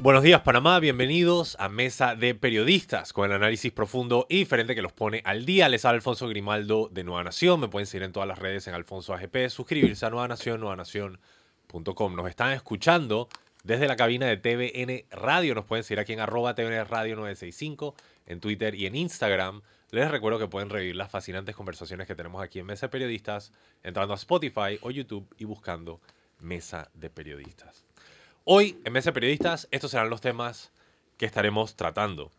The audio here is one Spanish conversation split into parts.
Buenos días Panamá, bienvenidos a Mesa de Periodistas con el análisis profundo y diferente que los pone al día. Les habla Alfonso Grimaldo de Nueva Nación, me pueden seguir en todas las redes en Alfonso AGP, suscribirse a Nueva Nación, nuevanación.com. Nos están escuchando desde la cabina de TVN Radio, nos pueden seguir aquí en arroba TVN Radio 965, en Twitter y en Instagram. Les recuerdo que pueden revivir las fascinantes conversaciones que tenemos aquí en Mesa de Periodistas entrando a Spotify o YouTube y buscando Mesa de Periodistas. Hoy, en Mesa de Periodistas, estos serán los temas que estaremos tratando.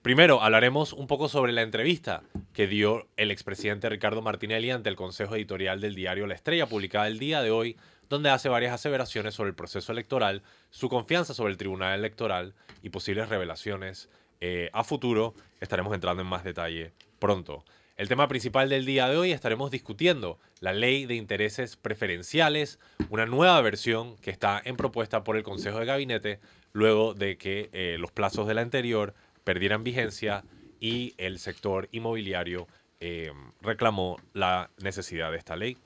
Primero, hablaremos un poco sobre la entrevista que dio el expresidente Ricardo Martinelli ante el Consejo Editorial del diario La Estrella, publicada el día de hoy, donde hace varias aseveraciones sobre el proceso electoral, su confianza sobre el Tribunal Electoral y posibles revelaciones eh, a futuro. Estaremos entrando en más detalle pronto. El tema principal del día de hoy estaremos discutiendo la ley de intereses preferenciales, una nueva versión que está en propuesta por el Consejo de Gabinete luego de que eh, los plazos de la anterior perdieran vigencia y el sector inmobiliario eh, reclamó la necesidad de esta ley.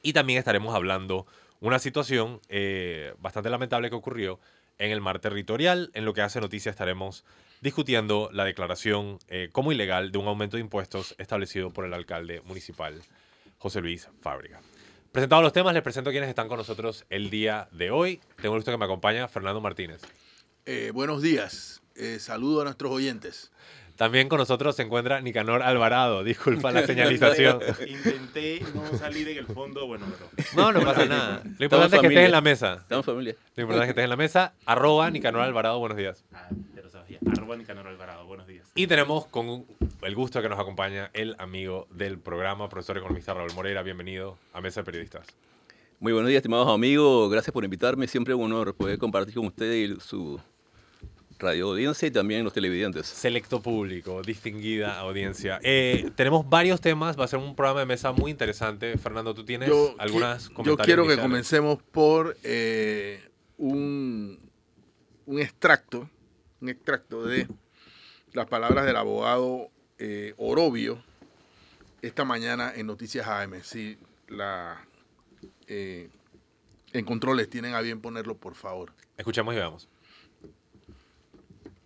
Y también estaremos hablando una situación eh, bastante lamentable que ocurrió en el mar territorial. En lo que hace noticia estaremos discutiendo la declaración eh, como ilegal de un aumento de impuestos establecido por el alcalde municipal José Luis Fábrica. Presentados los temas, les presento a quienes están con nosotros el día de hoy. Tengo el gusto que me acompaña Fernando Martínez. Eh, buenos días. Eh, saludo a nuestros oyentes. También con nosotros se encuentra Nicanor Alvarado. Disculpa la señalización. Intenté no salir en el fondo, bueno, pero... No, no pasa nada. Lo importante es que estés en la mesa. Estamos familia. Lo importante es que estés en la mesa. Arroba Nicanor Alvarado, buenos días. Ah. Arroba Nicanor Alvarado, buenos días. Y tenemos con el gusto que nos acompaña el amigo del programa, profesor economista Raúl Moreira. Bienvenido a Mesa de Periodistas. Muy buenos días, estimados amigos. Gracias por invitarme. Siempre es un honor poder compartir con ustedes y su radio audiencia y también los televidentes. Selecto público, distinguida audiencia. Eh, tenemos varios temas, va a ser un programa de mesa muy interesante. Fernando, ¿tú tienes Yo, algunas qui- yo comentarios quiero que comencemos por eh, un, un extracto, un extracto de las palabras del abogado eh, Orobio esta mañana en Noticias AM. Si la eh, en controles tienen a bien ponerlo, por favor. Escuchemos y veamos.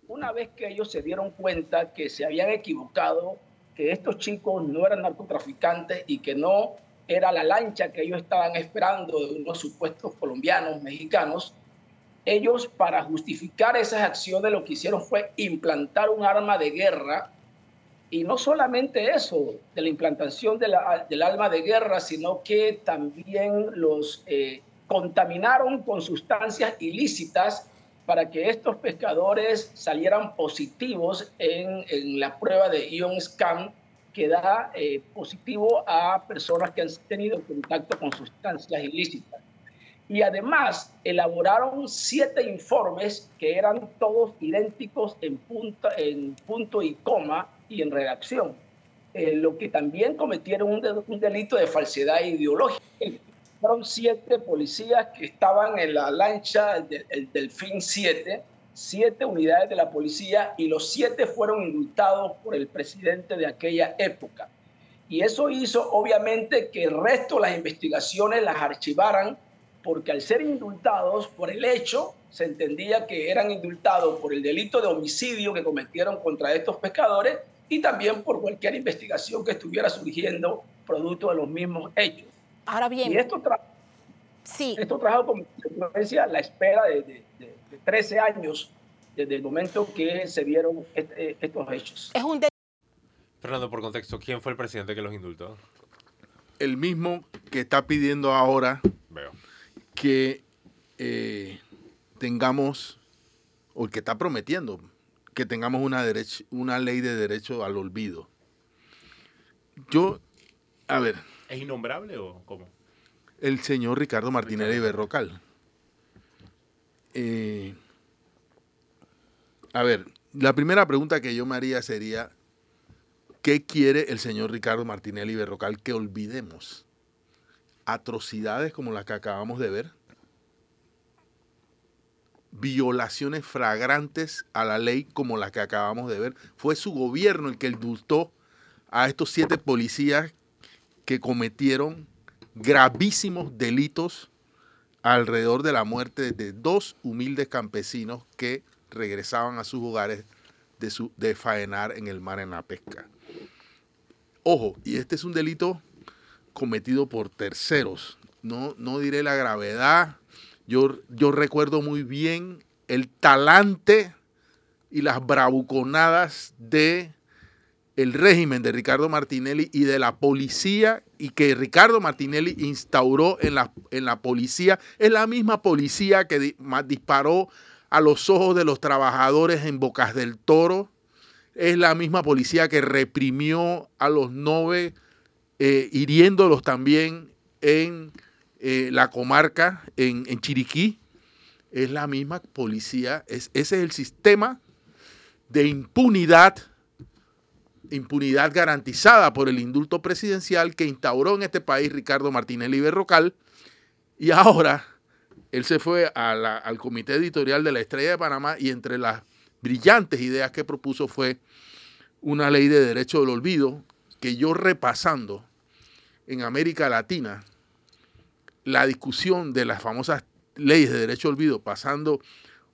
una vez que ellos se dieron cuenta que se habían equivocado, que estos chicos no eran narcotraficantes y que no era la lancha que ellos estaban esperando de unos supuestos colombianos, mexicanos, ellos para justificar esas acciones lo que hicieron fue implantar un arma de guerra y no solamente eso, de la implantación de la- del arma de guerra, sino que también los eh, contaminaron con sustancias ilícitas para que estos pescadores salieran positivos en, en la prueba de Ion Scan que da eh, positivo a personas que han tenido contacto con sustancias ilícitas. Y además elaboraron siete informes que eran todos idénticos en, punta, en punto y coma y en redacción, eh, lo que también cometieron un, de- un delito de falsedad ideológica. Fueron siete policías que estaban en la lancha, el, de- el Delfín 7, siete unidades de la policía y los siete fueron indultados por el presidente de aquella época. Y eso hizo obviamente que el resto de las investigaciones las archivaran porque al ser indultados por el hecho, se entendía que eran indultados por el delito de homicidio que cometieron contra estos pescadores y también por cualquier investigación que estuviera surgiendo producto de los mismos hechos. Ahora bien, Y esto, tra- sí, esto trajo como consecuencia la espera de, de- de- de 13 años desde el momento que se vieron este- estos hechos. es un de- Fernando, por contexto, ¿quién fue el presidente que los indultó? El mismo que está pidiendo ahora Veo. Que eh, tengamos, o el que está prometiendo, que tengamos una, derech- una ley de derecho al olvido. Yo, a ver, ¿Es innombrable o cómo? el señor Ricardo Martínez Berrocal. Eh, a ver, la primera pregunta que yo me haría sería, ¿qué quiere el señor Ricardo Martinelli Berrocal que olvidemos? Atrocidades como las que acabamos de ver, violaciones flagrantes a la ley como las que acabamos de ver. Fue su gobierno el que indultó a estos siete policías que cometieron gravísimos delitos alrededor de la muerte de dos humildes campesinos que regresaban a sus hogares de, de faenar en el mar en la pesca. Ojo, y este es un delito cometido por terceros. No, no diré la gravedad. Yo, yo recuerdo muy bien el talante y las bravuconadas de el régimen de Ricardo Martinelli y de la policía y que Ricardo Martinelli instauró en la, en la policía. Es la misma policía que disparó a los ojos de los trabajadores en Bocas del Toro. Es la misma policía que reprimió a los nove, eh, hiriéndolos también en eh, la comarca, en, en Chiriquí. Es la misma policía. Es, ese es el sistema de impunidad impunidad garantizada por el indulto presidencial que instauró en este país Ricardo Martinelli Berrocal y ahora él se fue al comité editorial de la Estrella de Panamá y entre las brillantes ideas que propuso fue una ley de derecho del olvido que yo repasando en América Latina la discusión de las famosas leyes de derecho al olvido pasando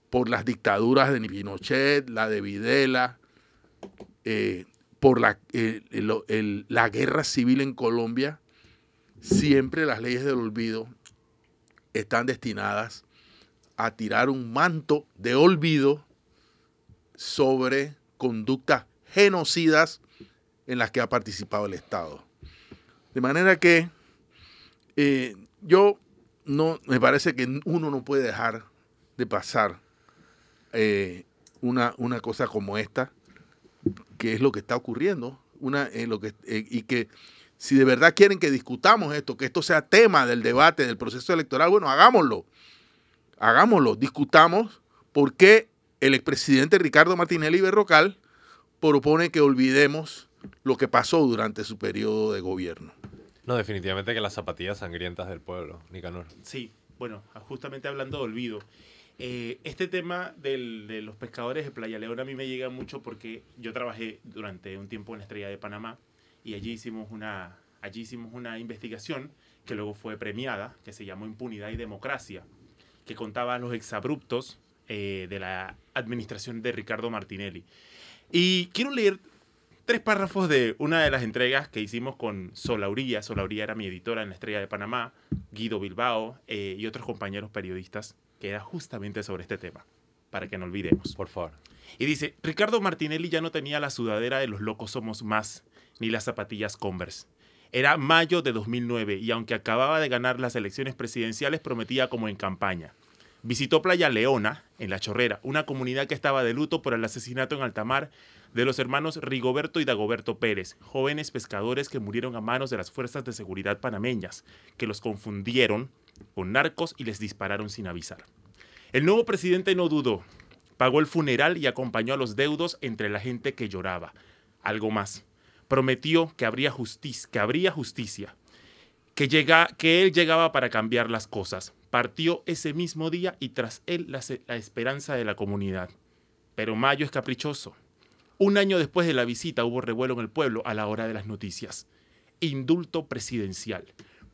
por las dictaduras de Pinochet, la de Videla, eh, por la, la guerra civil en Colombia, siempre las leyes del olvido están destinadas a tirar un manto de olvido sobre conductas genocidas en las que ha participado el Estado. De manera que eh, yo no, me parece que uno no puede dejar de pasar eh, una, una cosa como esta, que es lo que está ocurriendo, una, eh, lo que, y que si de verdad quieren que discutamos esto, que esto sea tema del debate, del proceso electoral, bueno, hagámoslo, hagámoslo, discutamos por qué el expresidente Ricardo Martinelli Berrocal propone que olvidemos lo que pasó durante su periodo de gobierno. No, definitivamente que las zapatillas sangrientas del pueblo, Nicanor. Sí, bueno, justamente hablando de olvido. eh, este tema del- de los pescadores de Playa León a mí me llega mucho porque yo trabajé durante un tiempo en la Estrella de Panamá y allí hicimos una, allí hicimos una investigación que luego fue premiada, que se llamó Impunidad y Democracia, que contaba los exabruptos eh, de la administración de Ricardo Martinelli. Y quiero leer tres párrafos de una de las entregas que hicimos con Solauría. Solauría era mi editora en la Estrella de Panamá, Guido Bilbao eh, y otros compañeros periodistas, que era justamente sobre este tema, para que no olvidemos. Por favor. Y dice, Ricardo Martinelli ya no tenía la sudadera de los locos somos más, ni las zapatillas Converse. Era mayo de 2009 y aunque acababa de ganar las elecciones presidenciales prometía como en campaña. Visitó Playa Leona, en La Chorrera, una comunidad que estaba de luto por el asesinato en alta mar de los hermanos Rigoberto y Dagoberto Pérez, jóvenes pescadores que murieron a manos de las fuerzas de seguridad panameñas, que los confundieron con narcos y les dispararon sin avisar. El nuevo presidente no dudó, pagó el funeral y acompañó a los deudos entre la gente que lloraba. Algo más, prometió que habría, justicia, que habría que, él llegaba para cambiar las cosas. Partió ese mismo día y tras él la esperanza de la comunidad. Pero Mayo es caprichoso. Un año después de la visita hubo revuelo en el pueblo a la hora de las noticias. Indulto presidencial.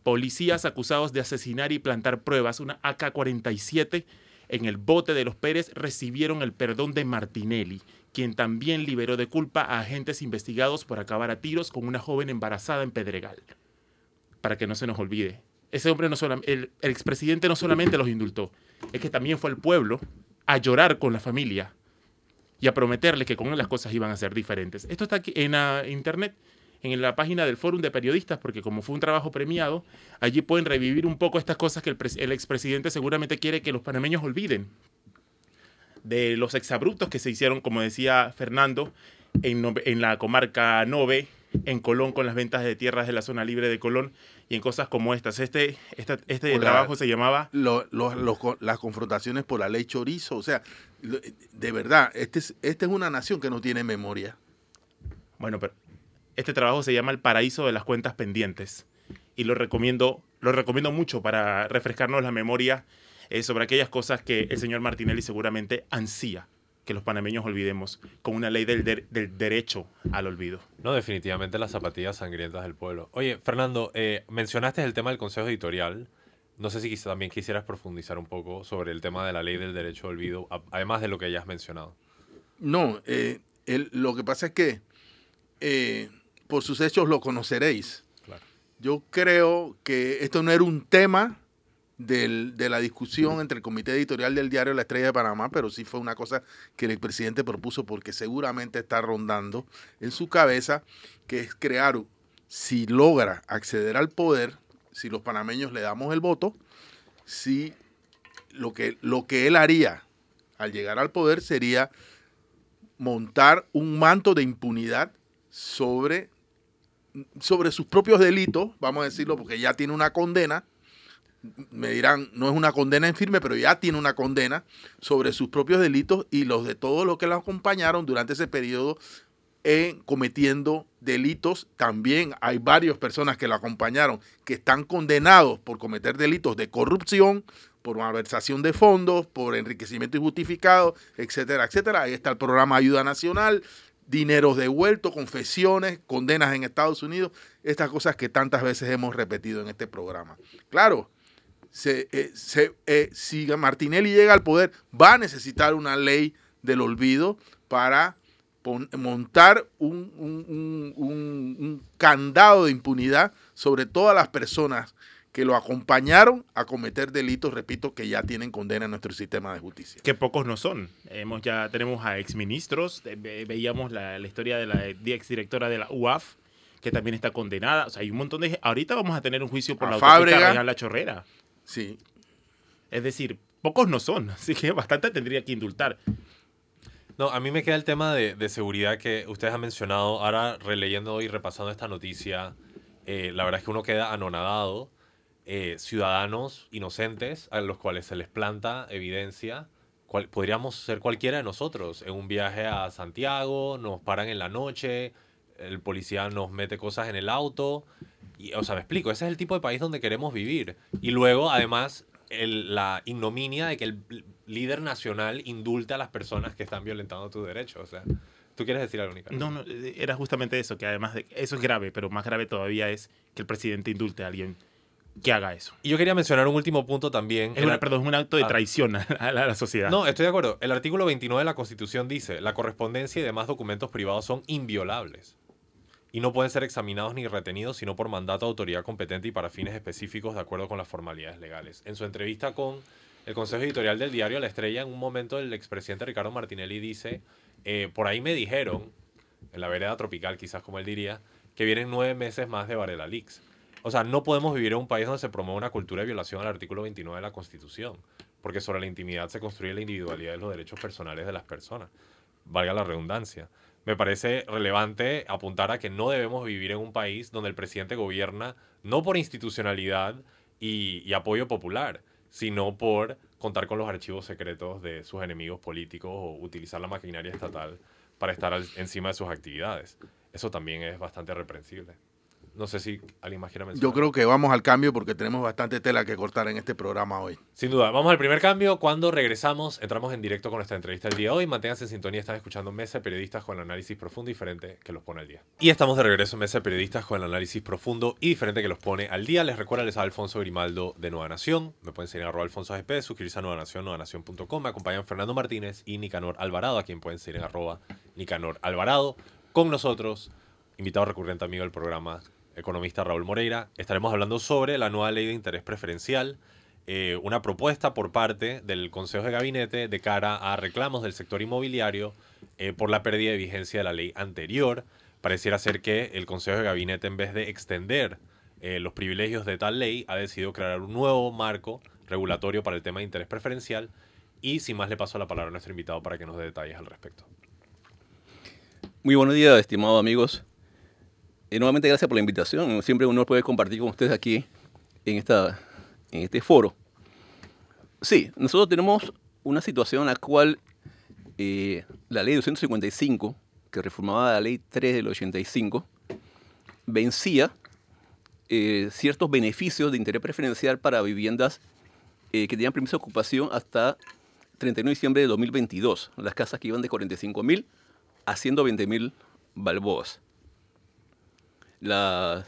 Policías acusados de asesinar y plantar pruebas, una AK-47, en el bote de los Pérez recibieron el perdón de Martinelli, quien también liberó de culpa a agentes investigados por acabar a tiros con una joven embarazada en Pedregal. Para que no se nos olvide, ese hombre no solamente, el, el expresidente no solamente los indultó, es que también fue al pueblo a llorar con la familia y a prometerle que con él las cosas iban a ser diferentes. Esto está aquí en internet, en la página del Fórum de Periodistas, porque como fue un trabajo premiado, allí pueden revivir un poco estas cosas que el, el expresidente seguramente quiere que los panameños olviden. De los exabruptos que se hicieron, como decía Fernando, en, la comarca Nove, en Colón con las ventas de tierras de la zona libre de Colón y en cosas como estas. Este, este Hola. trabajo se llamaba lo- lo- lo- las confrontaciones por la ley chorizo. O sea, de verdad, este es, esta es una nación que no tiene memoria. Bueno, pero este trabajo se llama El paraíso de las cuentas pendientes y lo recomiendo lo recomiendo mucho para refrescarnos la memoria eh, sobre aquellas cosas que el señor Martinelli seguramente ansía que los panameños olvidemos con una ley del, del derecho al olvido. No, definitivamente las zapatillas sangrientas del pueblo. Oye, Fernando, eh, mencionaste el tema del Consejo Editorial. No sé si también quisieras profundizar un poco sobre el tema de la ley del derecho al olvido, además de lo que ya has mencionado. No, eh, lo que pasa es que eh, por sus hechos lo conoceréis. Yo creo que esto no era un tema de la discusión entre el comité editorial del diario La Estrella de Panamá, pero sí fue una cosa que el presidente propuso porque seguramente está rondando en su cabeza, que es crear, si logra acceder al poder, si los panameños le damos el voto, si lo que, lo que él haría al llegar al poder sería montar un manto de impunidad sobre, sobre sus propios delitos, vamos a decirlo, porque ya tiene una condena, me dirán, no es una condena en firme, pero ya tiene una condena sobre sus propios delitos y los de todos los que lo acompañaron durante ese periodo en cometiendo delitos. También hay varias personas que lo acompañaron que están condenados por cometer delitos de corrupción, por malversación de fondos, por enriquecimiento injustificado, etcétera, etcétera. Ahí está el programa Ayuda Nacional, dineros devueltos, confesiones, condenas en Estados Unidos, estas cosas que tantas veces hemos repetido en este programa. Claro, eh, eh, si Martinelli llega al poder, va a necesitar una ley del olvido para montar un, un, candado de impunidad sobre todas las personas que lo acompañaron a cometer delitos, repito, que ya tienen condena en nuestro sistema de justicia. Que pocos no son. Hemos, ya tenemos a exministros, veíamos la, la historia de la exdirectora de la UAF, que también está condenada. O sea, hay un montón de... Ahorita vamos a tener un juicio por la autopista La Chorrera. Sí. Es decir, pocos no son, así que bastante tendría que indultar. No, a mí me queda el tema de, seguridad que ustedes han mencionado. Ahora, releyendo y repasando esta noticia, eh, la verdad es que uno queda anonadado. Eh, ciudadanos inocentes a los cuales se les planta evidencia. podríamos ser cualquiera de nosotros. En un viaje a Santiago, nos paran en la noche, el policía nos mete cosas en el auto o sea, me explico, ese es el tipo de país donde queremos vivir. Y luego, además, la ignominia de que el líder nacional indulte a las personas que están violentando tus derechos. O sea, ¿tú quieres decir algo, Nicolás? No, no, era justamente eso, que además de eso es grave, pero más grave todavía es que el presidente indulte a alguien que haga eso. Y yo quería mencionar un último punto también. Es perdón, es un acto de ah. traición a la, sociedad. No, estoy de acuerdo. El artículo 29 de la Constitución dice, la correspondencia y demás documentos privados son inviolables y no pueden ser examinados ni retenidos sino por mandato de autoridad competente y para fines específicos de acuerdo con las formalidades legales. En su entrevista con el Consejo Editorial del diario La Estrella, en un momento el expresidente Ricardo Martinelli dice, eh, por ahí me dijeron, en la vereda tropical quizás como él diría, que vienen nueve meses más de Varela Leaks. O sea, no podemos vivir en un país donde se promueve una cultura de violación al artículo 29 de la Constitución, porque sobre la intimidad se construye la individualidad de los derechos personales de las personas. Valga la redundancia me parece relevante apuntar a que no debemos vivir en un país donde el presidente gobierna no por institucionalidad y, apoyo popular, sino por contar con los archivos secretos de sus enemigos políticos o utilizar la maquinaria estatal para estar encima de sus actividades. Eso también es bastante reprensible. No sé si alguien más quiere mencionar. Yo creo que vamos al cambio porque tenemos bastante tela que cortar en este programa hoy. Sin duda. Vamos al primer cambio. Cuando regresamos, entramos en directo con nuestra entrevista del día de hoy. Manténganse en sintonía. Están escuchando Mesa de Periodistas con el análisis profundo y diferente que los pone al día. Y estamos de regreso en Mesa de Periodistas con el análisis profundo y diferente que los pone al día. Les recuerdo, les a Alfonso Grimaldo de Nueva Nación. Me pueden seguir en arroba Alfonso AGP, suscribirse a Nueva Nación, nuevanación.com. Me acompañan Fernando Martínez y Nicanor Alvarado, a quien pueden seguir en arroba Nicanor Alvarado. Con nosotros, invitado recurrente amigo del programa, economista Raúl Moreira. Estaremos hablando sobre la nueva ley de interés preferencial, eh, una propuesta por parte del Consejo de Gabinete de cara a reclamos del sector inmobiliario eh, por la pérdida de vigencia de la ley anterior. Pareciera ser que el Consejo de Gabinete, en vez de extender eh, los privilegios de tal ley, ha decidido crear un nuevo marco regulatorio para el tema de interés preferencial. Y sin más le paso la palabra a nuestro invitado para que nos dé detalles al respecto. Muy buenos días, estimados amigos. Y nuevamente gracias por la invitación. Siempre uno puede compartir con ustedes aquí en, esta, en este foro. Sí, nosotros tenemos una situación en la cual eh, la ley 255, que reformaba la ley 3 del 85, vencía eh, ciertos beneficios de interés preferencial para viviendas eh, que tenían permiso de ocupación hasta 31 de diciembre de 2022. Las casas que iban de 45 mil a 120 mil balboas. Las,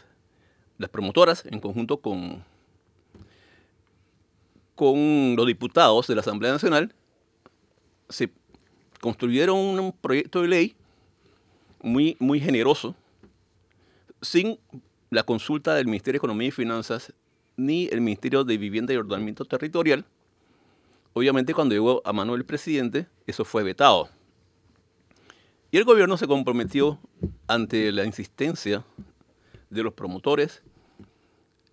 las promotoras, en conjunto con, con los diputados de la Asamblea Nacional, se construyeron un proyecto de ley muy, muy generoso, sin la consulta del Ministerio de Economía y Finanzas ni el Ministerio de Vivienda y Ordenamiento Territorial. Obviamente cuando llegó a mano del presidente, eso fue vetado. Y el gobierno se comprometió ante la insistencia de los promotores,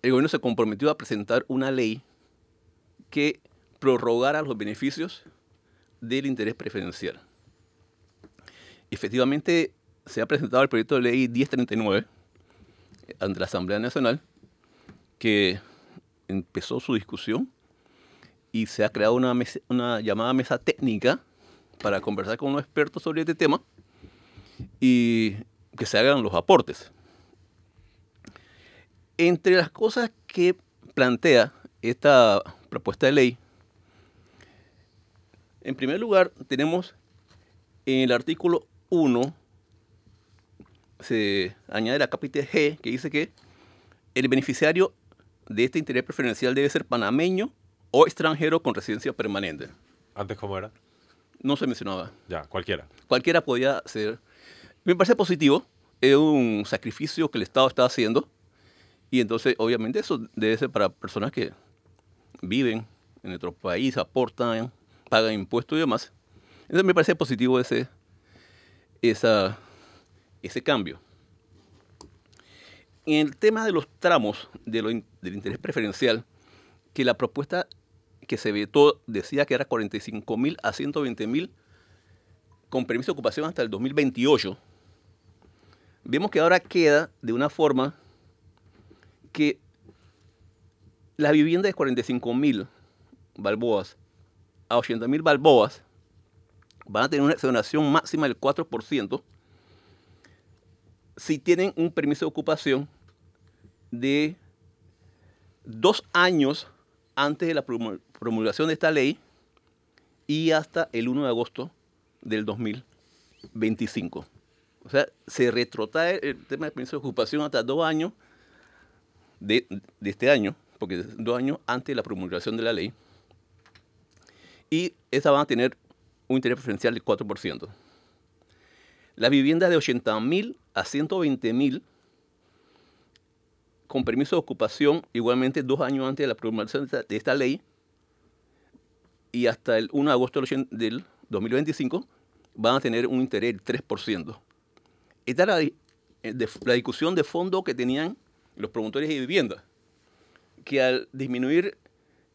el gobierno se comprometió a presentar una ley que prorrogara los beneficios del interés preferencial. Efectivamente, se ha presentado el proyecto de ley 1039 ante la Asamblea Nacional, que empezó su discusión y se ha creado una, una llamada mesa técnica para conversar con los expertos sobre este tema y que se hagan los aportes. Entre las cosas que plantea esta propuesta de ley, en primer lugar tenemos en el artículo 1 se añade la capítulo G que dice que el beneficiario de este interés preferencial debe ser panameño o extranjero con residencia permanente. ¿Antes cómo era? No se mencionaba. Ya, cualquiera. Cualquiera podía ser. Me parece positivo. Es un sacrificio que el Estado está haciendo. Y entonces, obviamente, eso debe ser para personas que viven en nuestro país, aportan, pagan impuestos y demás. Entonces, me parece positivo ese, esa, ese cambio. En el tema de los tramos del interés preferencial, que la propuesta que se vetó decía que era 45 mil a 120 mil con permiso de ocupación hasta el 2028, vemos que ahora queda de una forma que la vivienda de 45 mil balboas a 80 mil balboas van a tener una exoneración máxima del 4% si tienen un permiso de ocupación de dos años antes de la promulgación de esta ley y hasta el 1 de agosto del 2025. O sea, se retrotrae el tema del permiso de ocupación hasta dos años de, este año, porque dos años antes de la promulgación de la ley. Y estas van a tener un interés preferencial del 4%. Las viviendas de 80 mil a 120 mil con permiso de ocupación, igualmente dos años antes de la promulgación de esta ley y hasta el 1 de agosto del 2025, van a tener un interés del 3%. Esta es la, la discusión de fondo que tenían los promotores de vivienda, que al disminuir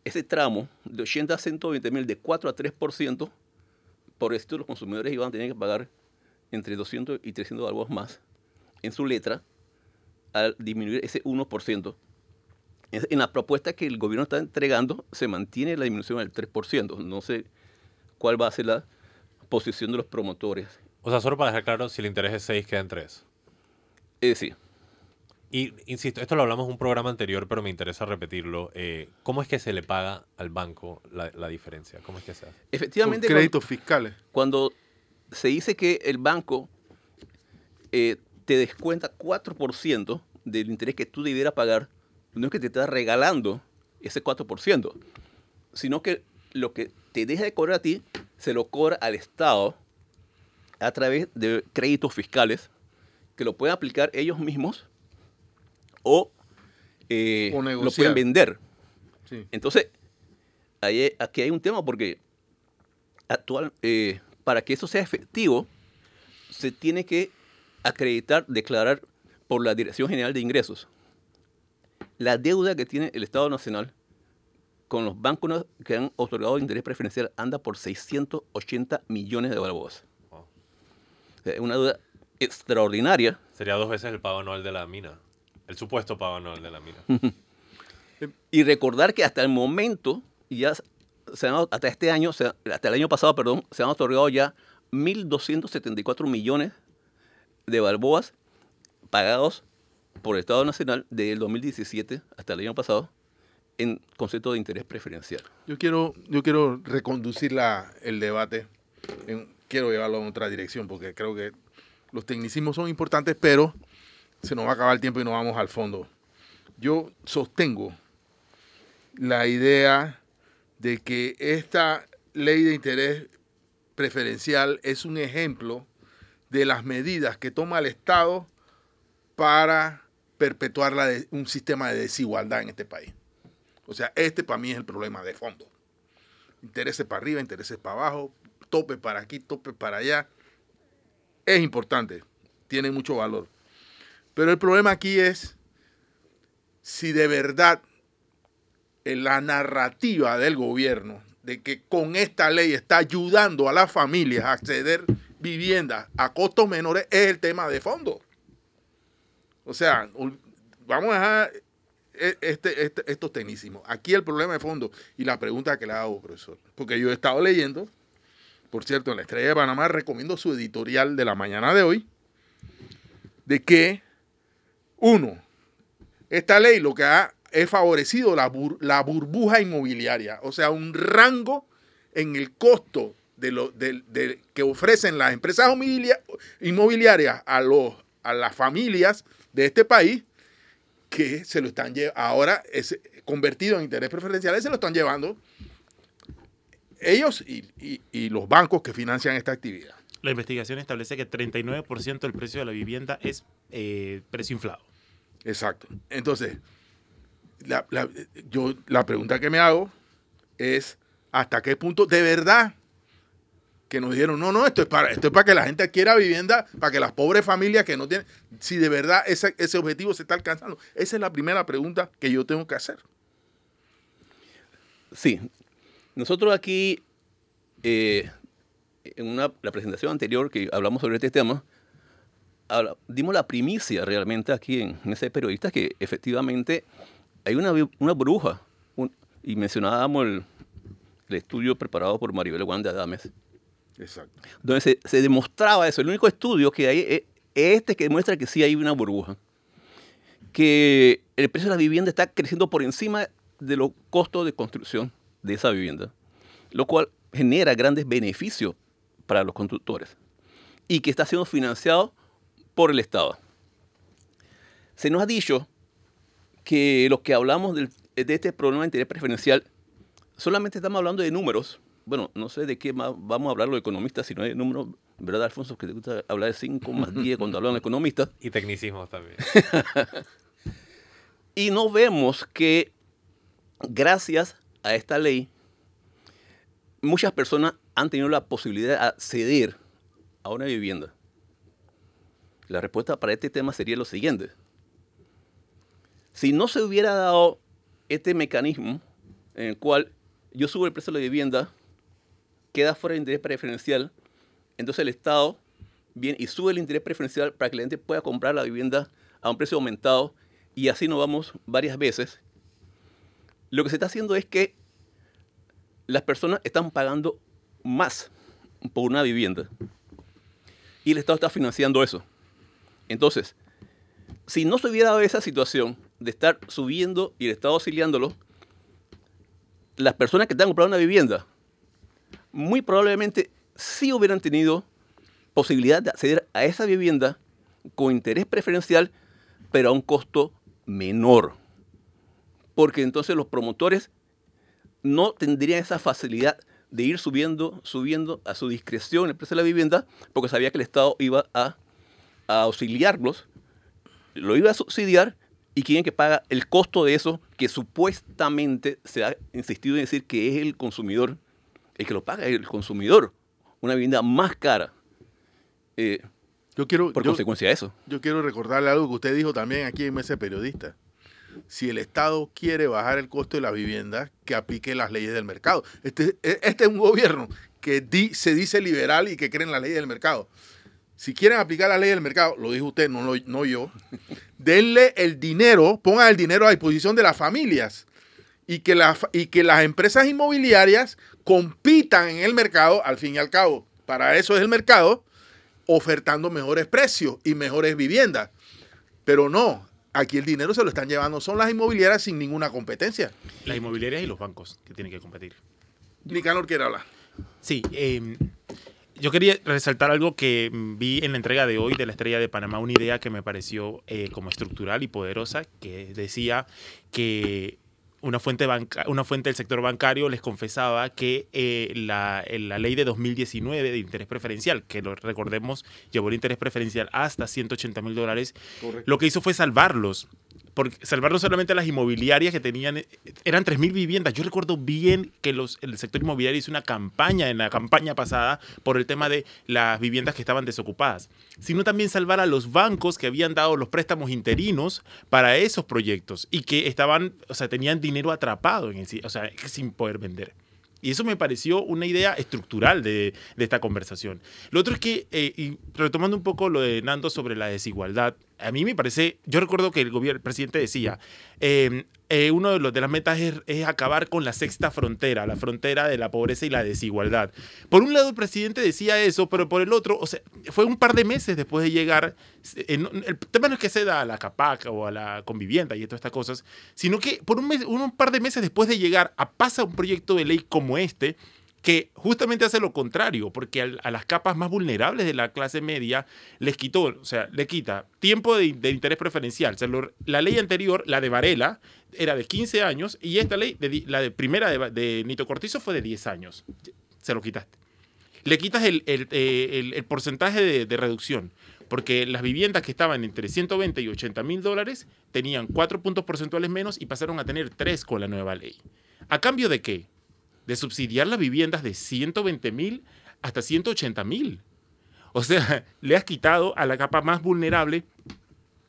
ese tramo de 80 a 120 mil de 4 a 3%, por esto los consumidores iban a tener que pagar entre 200 y 300 algo más en su letra al disminuir ese 1%. En la propuesta que el gobierno está entregando se mantiene la disminución del 3%. No sé cuál va a ser la posición de los promotores. O sea, solo para dejar claro, si el interés es 6, queda en 3. Eh, sí. Y insisto, esto lo hablamos en un programa anterior, pero me interesa repetirlo. Eh, ¿Cómo es que se le paga al banco la, la diferencia? ¿Cómo es que se hace? Efectivamente. Con créditos fiscales. Cuando se dice que el banco eh, te descuenta 4% del interés que tú debieras pagar, no es que te está regalando ese 4%, sino que lo que te deja de cobrar a ti, se lo cobra al Estado a través de créditos fiscales que lo pueden aplicar ellos mismos o, eh, lo pueden vender. Entonces, aquí hay un tema porque actual, eh, para que eso sea efectivo, se tiene que acreditar, declarar por la Dirección General de Ingresos la deuda que tiene el Estado Nacional con los bancos que han otorgado interés preferencial anda por 680 millones de balboas. Es una deuda extraordinaria. Sería dos veces el pago anual de la mina, el supuesto pago anual de la mina. y recordar que hasta el momento, ya hasta este año, hasta el año pasado, perdón, se han otorgado ya 1.274 millones de balboas pagados por el Estado Nacional desde el 2017 hasta el año pasado en concepto de interés preferencial. Yo quiero, yo quiero reconducir la, el debate, en- quiero llevarlo en otra dirección porque creo que los tecnicismos son importantes, pero se nos va a acabar el tiempo y no vamos al fondo. Yo sostengo la idea de que esta ley de interés preferencial es un ejemplo de las medidas que toma el Estado para perpetuar un sistema de desigualdad en este país. O sea, este para mí es el problema de fondo. Intereses para arriba, intereses para abajo, tope para aquí, tope para allá. Es importante, tiene mucho valor. Pero el problema aquí es si de verdad en la narrativa del gobierno de que con esta ley está ayudando a las familias a acceder viviendas a costos menores es el tema de fondo. O sea, vamos a dejar e- este, este- estos tecnísimos. Aquí el problema de fondo y la pregunta que le hago, profesor, porque yo he estado leyendo, por cierto, en la Estrella de Panamá recomiendo su editorial de la mañana de hoy, de que, uno, esta ley lo que ha es favorecido la, bur- la burbuja inmobiliaria, o sea, un rango en el costo de lo, del- del- que ofrecen las empresas inmobilia- inmobiliarias a, los, a las familias de este país que se lo están ahora es convertido en interés preferencial, se lo están llevando ellos y, y- y los bancos que financian esta actividad. La investigación establece que 39% del precio de la vivienda es eh, precio inflado. Exacto. Entonces, la, yo, la pregunta que me hago es, ¿hasta qué punto de verdad que nos dijeron, no, no, esto es para, esto es para que la gente adquiera vivienda, para que las pobres familias que no tienen, si de verdad ese, ese objetivo se está alcanzando? Esa es la primera pregunta que yo tengo que hacer. Sí, nosotros aquí, eh, en una, la presentación anterior que hablamos sobre este tema, habla- dimos la primicia realmente aquí en, en ese periodista que efectivamente hay una, una bruja, un- y mencionábamos el, el estudio preparado por Maribel Wanda Adames, Exacto. donde se, se demostraba eso. El único estudio que hay es este que demuestra que sí hay una burbuja. Que el precio de la vivienda está creciendo por encima de los costos de construcción de esa vivienda, lo cual genera grandes beneficios para los constructores y que está siendo financiado por el Estado. Se nos ha dicho que los que hablamos del- de este problema de interés preferencial solamente estamos hablando de números. Bueno, no sé de qué más vamos a hablar los economistas, si no hay números, ¿verdad, Alfonso? Que te gusta hablar de 5 más 10 cuando hablan los economistas. Y tecnicismos también. Y no vemos que gracias a esta ley, muchas personas han tenido la posibilidad de acceder a una vivienda. La respuesta para este tema sería lo siguiente. Si no se hubiera dado este mecanismo en el cual yo subo el precio de la vivienda, queda fuera el interés preferencial, entonces el Estado viene y sube el interés preferencial para que la gente pueda comprar la vivienda a un precio aumentado y así nos vamos varias veces. Lo que se está haciendo es que las personas están pagando más por una vivienda y el Estado está financiando eso. Entonces, si no se hubiera dado esa situación de estar subiendo y el Estado auxiliándolo, las personas que están comprando una vivienda muy probablemente sí hubieran tenido posibilidad de acceder a esa vivienda con interés preferencial, pero a un costo menor. Porque entonces los promotores no tendrían esa facilidad de ir subiendo, subiendo a su discreción el precio de la vivienda, porque sabía que el Estado iba a, a auxiliarlos, lo iba a subsidiar, y quién es que paga el costo de eso, que supuestamente se ha insistido en decir que es el consumidor, el que lo paga es el consumidor, una vivienda más cara, eh, Yo quiero, por yo- consecuencia de eso. Yo quiero recordarle algo que usted dijo también aquí en Mese Periodista. Si el Estado quiere bajar el costo de la vivienda, que aplique las leyes del mercado. Este, este es un gobierno que di- se dice liberal y que cree en las leyes del mercado. Si quieren aplicar la ley del mercado, lo dijo usted, no, lo- no yo, denle el dinero, pongan el dinero a disposición de las familias y que, la y que las empresas inmobiliarias compitan en el mercado, al fin y al cabo, para eso es el mercado, ofertando mejores precios y mejores viviendas. Pero no, Aquí el dinero se lo están llevando, son las inmobiliarias sin ninguna competencia. Las inmobiliarias y los bancos que tienen que competir. Nicanor quiere hablar. Sí, eh, yo quería resaltar algo que vi en la entrega de hoy de la Estrella de Panamá, una idea que me pareció eh, como estructural y poderosa, que decía que una fuente, banca, una fuente del sector bancario les confesaba que eh, la, la, ley de 2019 de interés preferencial, que lo recordemos, llevó el interés preferencial hasta 180 mil dólares, lo que hizo fue salvarlos porque salvar no solamente las inmobiliarias que tenían, eran 3.000 viviendas. Yo recuerdo bien que los, el sector inmobiliario hizo una campaña en la campaña pasada por el tema de las viviendas que estaban desocupadas, sino también salvar a los bancos que habían dado los préstamos interinos para esos proyectos y que estaban, o sea, tenían dinero atrapado en o sea, sin poder vender. Y eso me pareció una idea estructural de, de esta conversación. Lo otro es que, eh, y retomando un poco lo de Nando sobre la desigualdad, a mí me parece, yo recuerdo que el, gobierno, el presidente decía, eh, eh, uno de, los, de las metas es, acabar con la sexta frontera, la frontera de la pobreza y la desigualdad. Por un lado el presidente decía eso, pero por el otro, o sea, fue un par de meses después de llegar, el tema no es que se da a la CAPAC o a la convivienda y todas estas cosas, sino que por un, mes, un par de meses después de llegar a pasa un proyecto de ley como este, que justamente hace lo contrario, porque a las capas más vulnerables de la clase media les quitó, o sea, le quita tiempo de, interés preferencial. la ley anterior, la de Varela, era de 15 años y esta ley, la de primera de, Nito Cortizo fue de 10 años. Se lo quitaste. Le quitas el, el, porcentaje de, de, reducción, porque las viviendas que estaban entre 120 y 80 mil dólares tenían 4 puntos porcentuales menos y pasaron a tener 3 con la nueva ley. ¿A cambio de qué? De subsidiar las viviendas de 120 mil hasta 180 mil. O sea, le has quitado a la capa más vulnerable,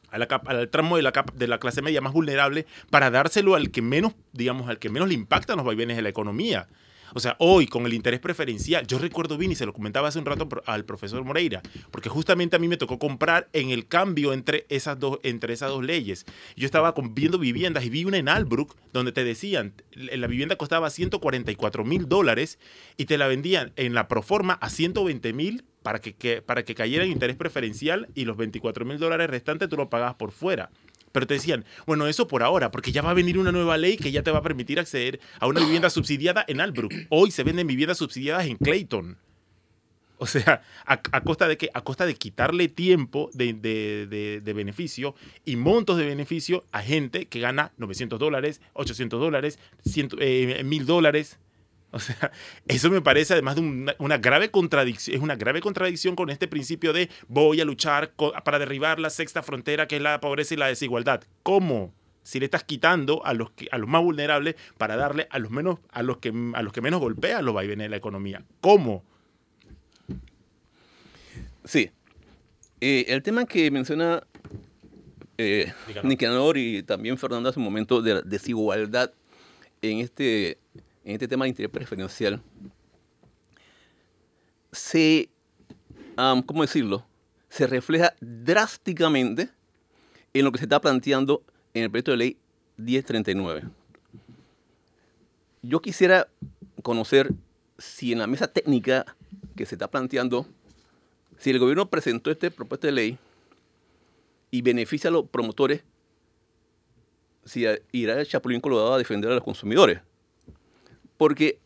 a la capa, al tramo de la, capa, de la clase media más vulnerable, para dárselo al que menos, digamos, al que menos le impactan los vaivenes de la economía. O sea, hoy con el interés preferencial, yo recuerdo bien y se lo comentaba hace un rato al profesor Moreira, porque justamente a mí me tocó comprar en el cambio entre esas dos, entre esas dos leyes. Yo estaba viendo viviendas y vi una en Albrook donde te decían, la vivienda costaba 144 mil dólares y te la vendían en la proforma a 120 mil para que, para que cayera en interés preferencial y los 24 mil dólares restantes tú lo pagabas por fuera. Pero te decían, bueno, eso por ahora, porque ya va a venir una nueva ley que ya te va a permitir acceder a una vivienda subsidiada en Albrook. Hoy se venden viviendas subsidiadas en Clayton. O sea, a, costa de que a costa de quitarle tiempo de, de, beneficio y montos de beneficio a gente que gana 900 dólares, 800 dólares, 1000 eh, dólares. O sea, eso me parece además de una, grave contradicción, es una grave contradicción con este principio de voy a luchar para derribar la sexta frontera que es la pobreza y la desigualdad. ¿Cómo? Si le estás quitando a los, a los más vulnerables para darle a los, menos, a los, que, a los que menos golpean los vaivenes de la economía. ¿Cómo? Sí. Eh, el tema que menciona eh, Nicanor y también Fernando hace un momento de la desigualdad en este en este tema de interés preferencial, se, ¿cómo decirlo? Se refleja drásticamente en lo que se está planteando en el proyecto de ley 1039. Yo quisiera conocer si en la mesa técnica que se está planteando, si el gobierno presentó este propuesta de ley y beneficia a los promotores, si irá el Chapulín Colorado a defender a los consumidores porque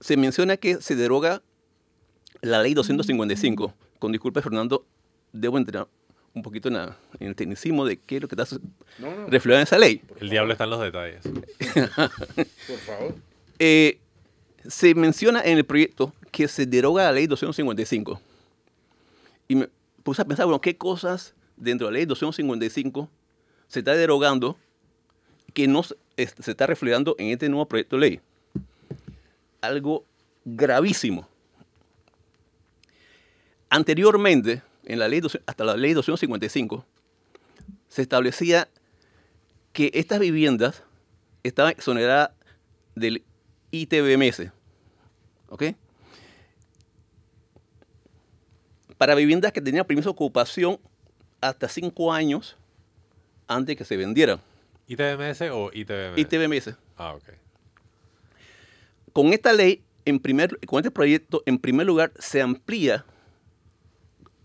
se menciona que se deroga la ley 255. Con disculpas, Fernando, debo entrar un poquito en, el tecnicismo de qué es lo que está reflejado en esa ley. El diablo está en los detalles. Por favor. Eh, se menciona en el proyecto que se deroga la ley 255. Y me puse a pensar, bueno, ¿qué cosas dentro de la ley 255 se está derogando que no se está reflejando en este nuevo proyecto de ley? Algo gravísimo. Anteriormente, en la ley, hasta la ley 255, se establecía que estas viviendas estaban exoneradas del ITBMS. ¿Ok? Para viviendas que tenían permiso de ocupación hasta cinco años antes que se vendieran. ¿ITBMS o ITBMS? ITBMS. Ah, ok con esta ley, con este proyecto, en primer lugar, se amplía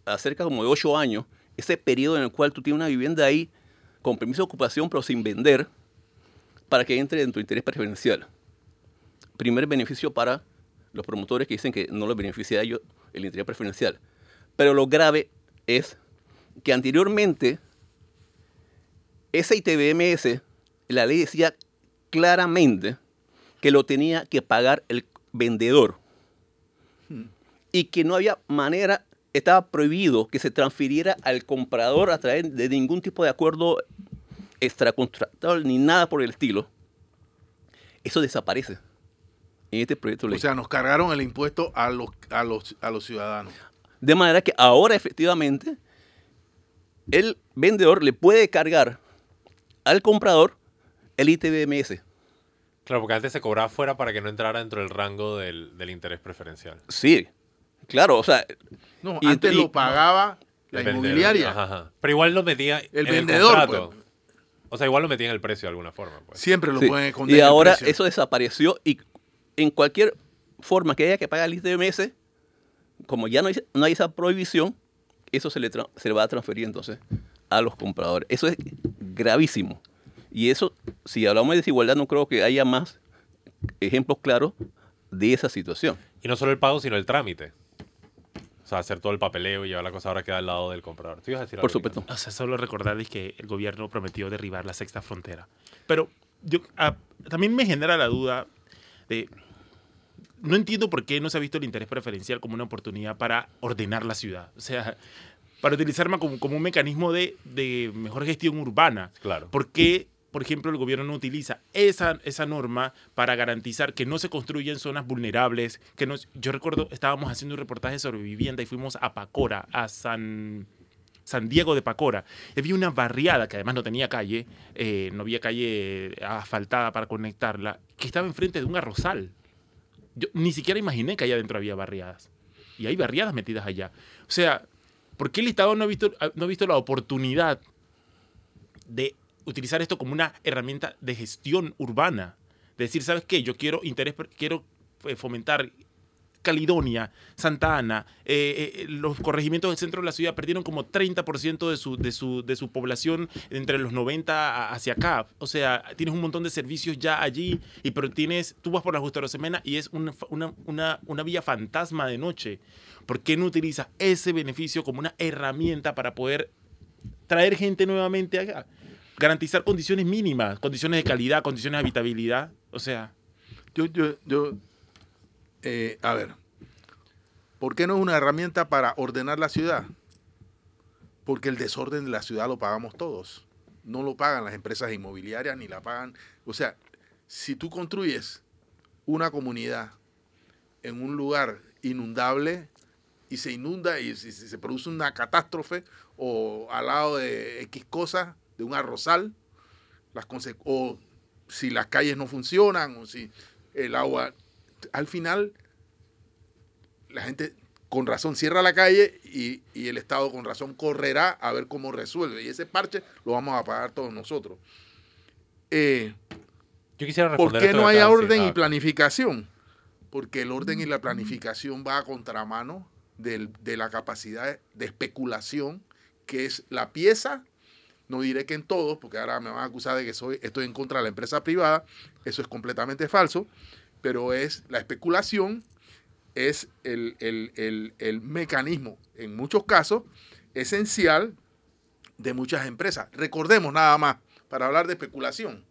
a cerca como de ocho años ese periodo en el cual tú tienes una vivienda ahí con permiso de ocupación, pero sin vender, para que entre en tu interés preferencial. Primer beneficio para los promotores que dicen que no les beneficia a ellos el interés preferencial. Pero lo grave es que anteriormente ese ITBMS, la ley decía claramente que lo tenía que pagar el vendedor y que no había manera, estaba prohibido que se transfiriera al comprador a través de ningún tipo de acuerdo extracontractual ni nada por el estilo. Eso desaparece en este proyecto de ley. O sea, nos cargaron el impuesto a los, a los, a los ciudadanos. De manera que ahora efectivamente el vendedor le puede cargar al comprador el ITBMS. Claro, porque antes se cobraba fuera para que no entrara dentro del rango del, del interés preferencial. Sí, claro, o sea, No, Y- antes y- lo pagaba la inmobiliaria. Ajá, ajá. Pero igual lo metía El en vendedor, el contrato. pues. O sea, igual lo metía en el precio de alguna forma. Pues. Siempre lo sí. pueden esconder. y el ahora precio. eso desapareció y en cualquier forma que haya que pagar el ITBMS, como ya no hay, no hay esa prohibición, eso se le, tra- se le va a transferir entonces a los compradores. Eso es gravísimo. Y eso, si hablamos de desigualdad, no creo que haya más ejemplos claros de esa situación. Y no solo el pago, sino el trámite. O sea, hacer todo el papeleo y llevar la cosa ahora queda al lado del comprador. ¿Tú ibas a decir Por supuesto. O sea, solo recordarles que el gobierno prometió derribar la sexta frontera. Pero yo ah, también me genera la duda de... No entiendo por qué no se ha visto el interés preferencial como una oportunidad para ordenar la ciudad. O sea, para utilizarla como, como un mecanismo de, de mejor gestión urbana. Claro. ¿Por qué, por ejemplo, el gobierno no utiliza esa, esa norma para garantizar que no se construyen zonas vulnerables? Que no, yo recuerdo, estábamos haciendo un reportaje sobre vivienda y fuimos a Pacora, a San, San Diego de Pacora. Había una barriada que además no tenía calle, eh, no había calle asfaltada para conectarla, que estaba enfrente de un arrozal. Yo ni siquiera imaginé que allá adentro había barriadas. Y hay barriadas metidas allá. O sea, ¿por qué el Estado no ha visto, no ha visto la oportunidad de utilizar esto como una herramienta de gestión urbana? De decir, ¿sabes qué? Yo quiero interés, quiero eh, fomentar Caledonia, Santa Ana, eh, eh, los corregimientos del centro de la ciudad perdieron como 30% de su, de, su, de su población entre los 90 a- hacia acá. O sea, tienes un montón de servicios ya allí, y pero tienes, tú vas por la Justa Rosemena y es una, una, una, una vía fantasma de noche. ¿Por qué no utilizas ese beneficio como una herramienta para poder traer gente nuevamente acá? Garantizar condiciones mínimas, condiciones de calidad, condiciones de habitabilidad. O sea, Yo, yo, yo, eh, a ver, ¿por qué no es una herramienta para ordenar la ciudad? Porque el desorden de la ciudad lo pagamos todos. No lo pagan las empresas inmobiliarias ni la pagan. O sea, si tú construyes una comunidad en un lugar inundable y se inunda y se produce una catástrofe o al lado de X cosas, de un arrozal, las o si las calles no funcionan o si el agua, al final la gente con razón cierra la calle y, y el Estado con razón correrá a ver cómo resuelve. Y ese parche lo vamos a pagar todos nosotros. Eh, Yo quisiera ¿Por qué no hay orden y Ah, planificación? Porque el orden y la planificación va a contramano del- de la capacidad de especulación, que es la pieza, no diré que en todos, porque ahora me van a acusar de que soy, estoy en contra de la empresa privada, eso es completamente falso, pero es la especulación, es el, el- el- el mecanismo, en muchos casos, esencial de muchas empresas. Recordemos nada más, para hablar de especulación,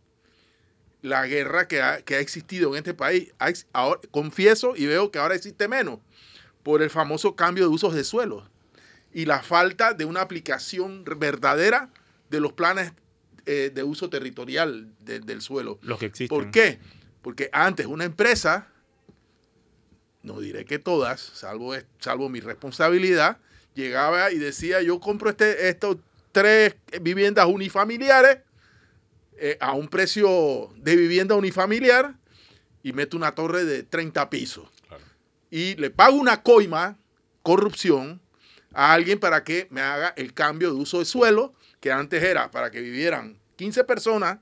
la guerra que ha, que ha existido en este país. Confieso y veo que ahora existe menos por el famoso cambio de usos de suelo y la falta de una aplicación verdadera de los planes eh, de uso territorial de- del suelo. los que existen. ¿Por qué? Porque antes una empresa, no diré que todas, salvo, salvo mi responsabilidad, llegaba y decía, yo compro este, estos tres viviendas unifamiliares eh, a un precio de vivienda unifamiliar y meto una torre de 30 pisos. Claro. Y le pago una coima, corrupción, a alguien para que me haga el cambio de uso de suelo, que antes era para que vivieran 15 personas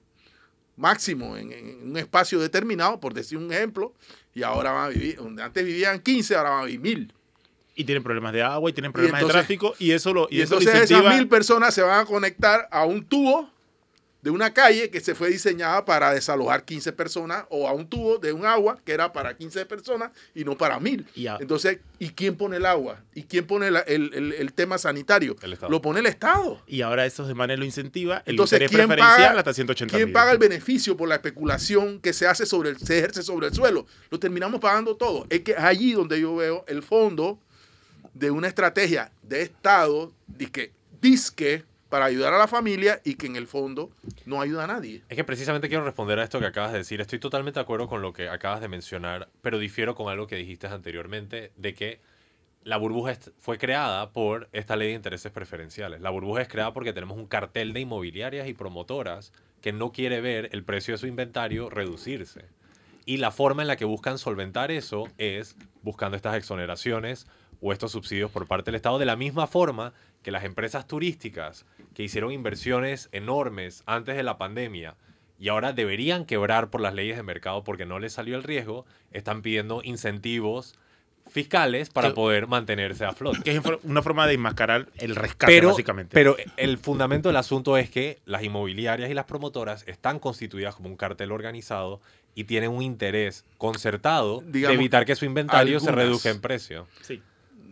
máximo en, en un espacio determinado, por decir un ejemplo, y ahora van a vivir, donde antes vivían 15, ahora van a vivir mil. Y tienen problemas de agua y tienen problemas entonces- de tráfico y eso lo, y Y, eso lo entonces esas mil personas se van a conectar a un tubo de una calle que se fue diseñada para desalojar 15 personas o a un tubo de un agua que era para 15 personas y no para mil. Entonces, ¿y quién pone el agua? ¿Y quién pone la- el, el- el tema sanitario? El Estado. Lo pone el Estado. Y ahora esos demanes lo incentiva. El Entonces, interés ¿quién preferencial paga, hasta 180 ¿quién mil. paga el beneficio por la especulación que se hace sobre el, se ejerce sobre el suelo? Lo terminamos pagando todo. Es que es allí donde yo veo el fondo de una estrategia de Estado disque, disque para ayudar a la familia y que en el fondo no ayuda a nadie. Es que precisamente quiero responder a esto que acabas de decir. Estoy totalmente de acuerdo con lo que acabas de mencionar, pero difiero con algo que dijiste anteriormente, de que la burbuja fue creada por esta ley de intereses preferenciales. La burbuja es creada porque tenemos un cartel de inmobiliarias y promotoras que no quiere ver el precio de su inventario reducirse. Y la forma en la que buscan solventar eso es buscando estas exoneraciones o estos subsidios por parte del Estado, de la misma forma que las empresas turísticas que hicieron inversiones enormes antes de la pandemia y ahora deberían quebrar por las leyes de mercado porque no les salió el riesgo, están pidiendo incentivos fiscales para Que- poder mantenerse a flote. Que es una forma de enmascarar el rescate, Pero, básicamente. pero el fundamento del asunto es que las inmobiliarias y las promotoras están constituidas como un cartel organizado y tienen un interés concertado Digamos, de evitar que su inventario se reduzca en precio. sí.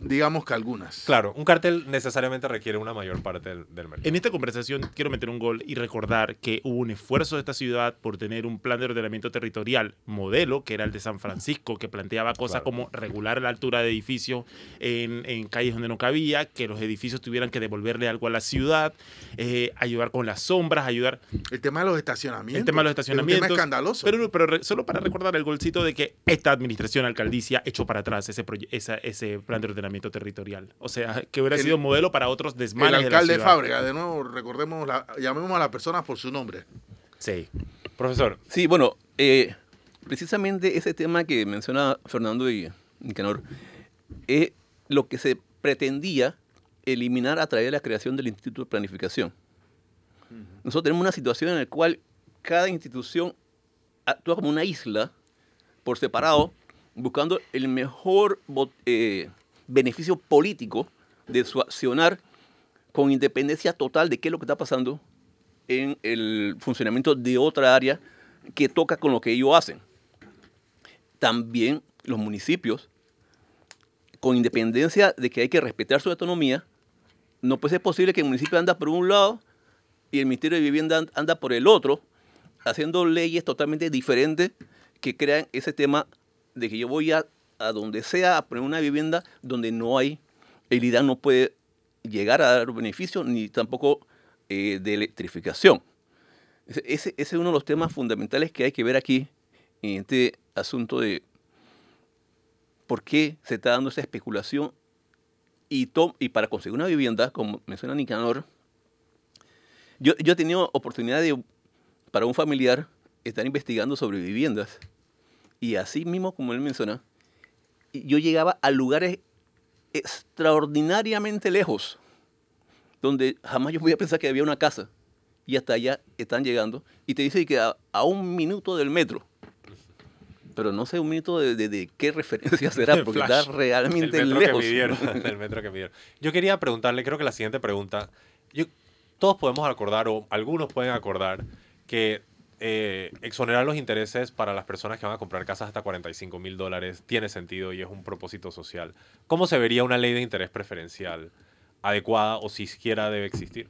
Digamos que algunas. Claro, un cartel necesariamente requiere una mayor parte del, del mercado. En esta conversación quiero meter un gol y recordar que hubo un esfuerzo de esta ciudad por tener un plan de ordenamiento territorial modelo, que era el de San Francisco, que planteaba cosas Claro. como regular la altura de edificios en, en calles donde no cabía, que los edificios tuvieran que devolverle algo a la ciudad, eh, ayudar con las sombras, ayudar El tema de los estacionamientos. el tema de los Es estacionamientos. un tema escandaloso. Pero, pero re- solo para recordar el golcito de que esta administración alcaldicia echó para atrás ese, esa- ese plan de ordenamiento territorial. O sea, que hubiera El- sido modelo para otros el desmanes de la alcalde ciudad. Fábrega, de nuevo, recordemos, la- llamemos a las personas por su nombre. Sí. Profesor, Sí, bueno, eh, precisamente ese tema que menciona Fernando y Nicanor es lo que se pretendía eliminar a través de la creación del Instituto de Planificación. Nosotros tenemos una situación en la cual cada institución actúa como una isla por separado, buscando el mejor eh, beneficio político de su accionar con independencia total de qué es lo que está pasando en el funcionamiento de otra área que toca con lo que ellos hacen. También los municipios, con independencia de que hay que respetar su autonomía, no puede ser posible que el municipio anda por un lado y el Ministerio de Vivienda an- anda por el otro, haciendo leyes totalmente diferentes que crean ese tema de que yo voy a, a donde sea a poner una vivienda donde no hay, el IDAN no puede llegar a dar beneficio ni tampoco eh, de electrificación. Ese- ese es uno de los temas fundamentales que hay que ver aquí en este asunto de por qué se está dando esa especulación y, to- y para conseguir una vivienda, como menciona Nicanor, yo, yo he tenido oportunidad de, para un familiar, estar investigando sobre viviendas. Y así mismo, como él menciona, yo llegaba a lugares extraordinariamente lejos, donde jamás yo podía pensar que había una casa. Y hasta allá están llegando. Y te dice que a, a un minuto del metro. Pero no sé un minuto de, de- de qué referencia será, porque está realmente el metro lejos. que midieron, el metro que midieron. Yo quería preguntarle, creo que la siguiente pregunta, yo, todos podemos acordar, o algunos pueden acordar, que eh, exonerar los intereses para las personas que van a comprar casas hasta 45 mil dólares tiene sentido y es un propósito social. ¿Cómo se vería una ley de interés preferencial adecuada o si siquiera debe existir?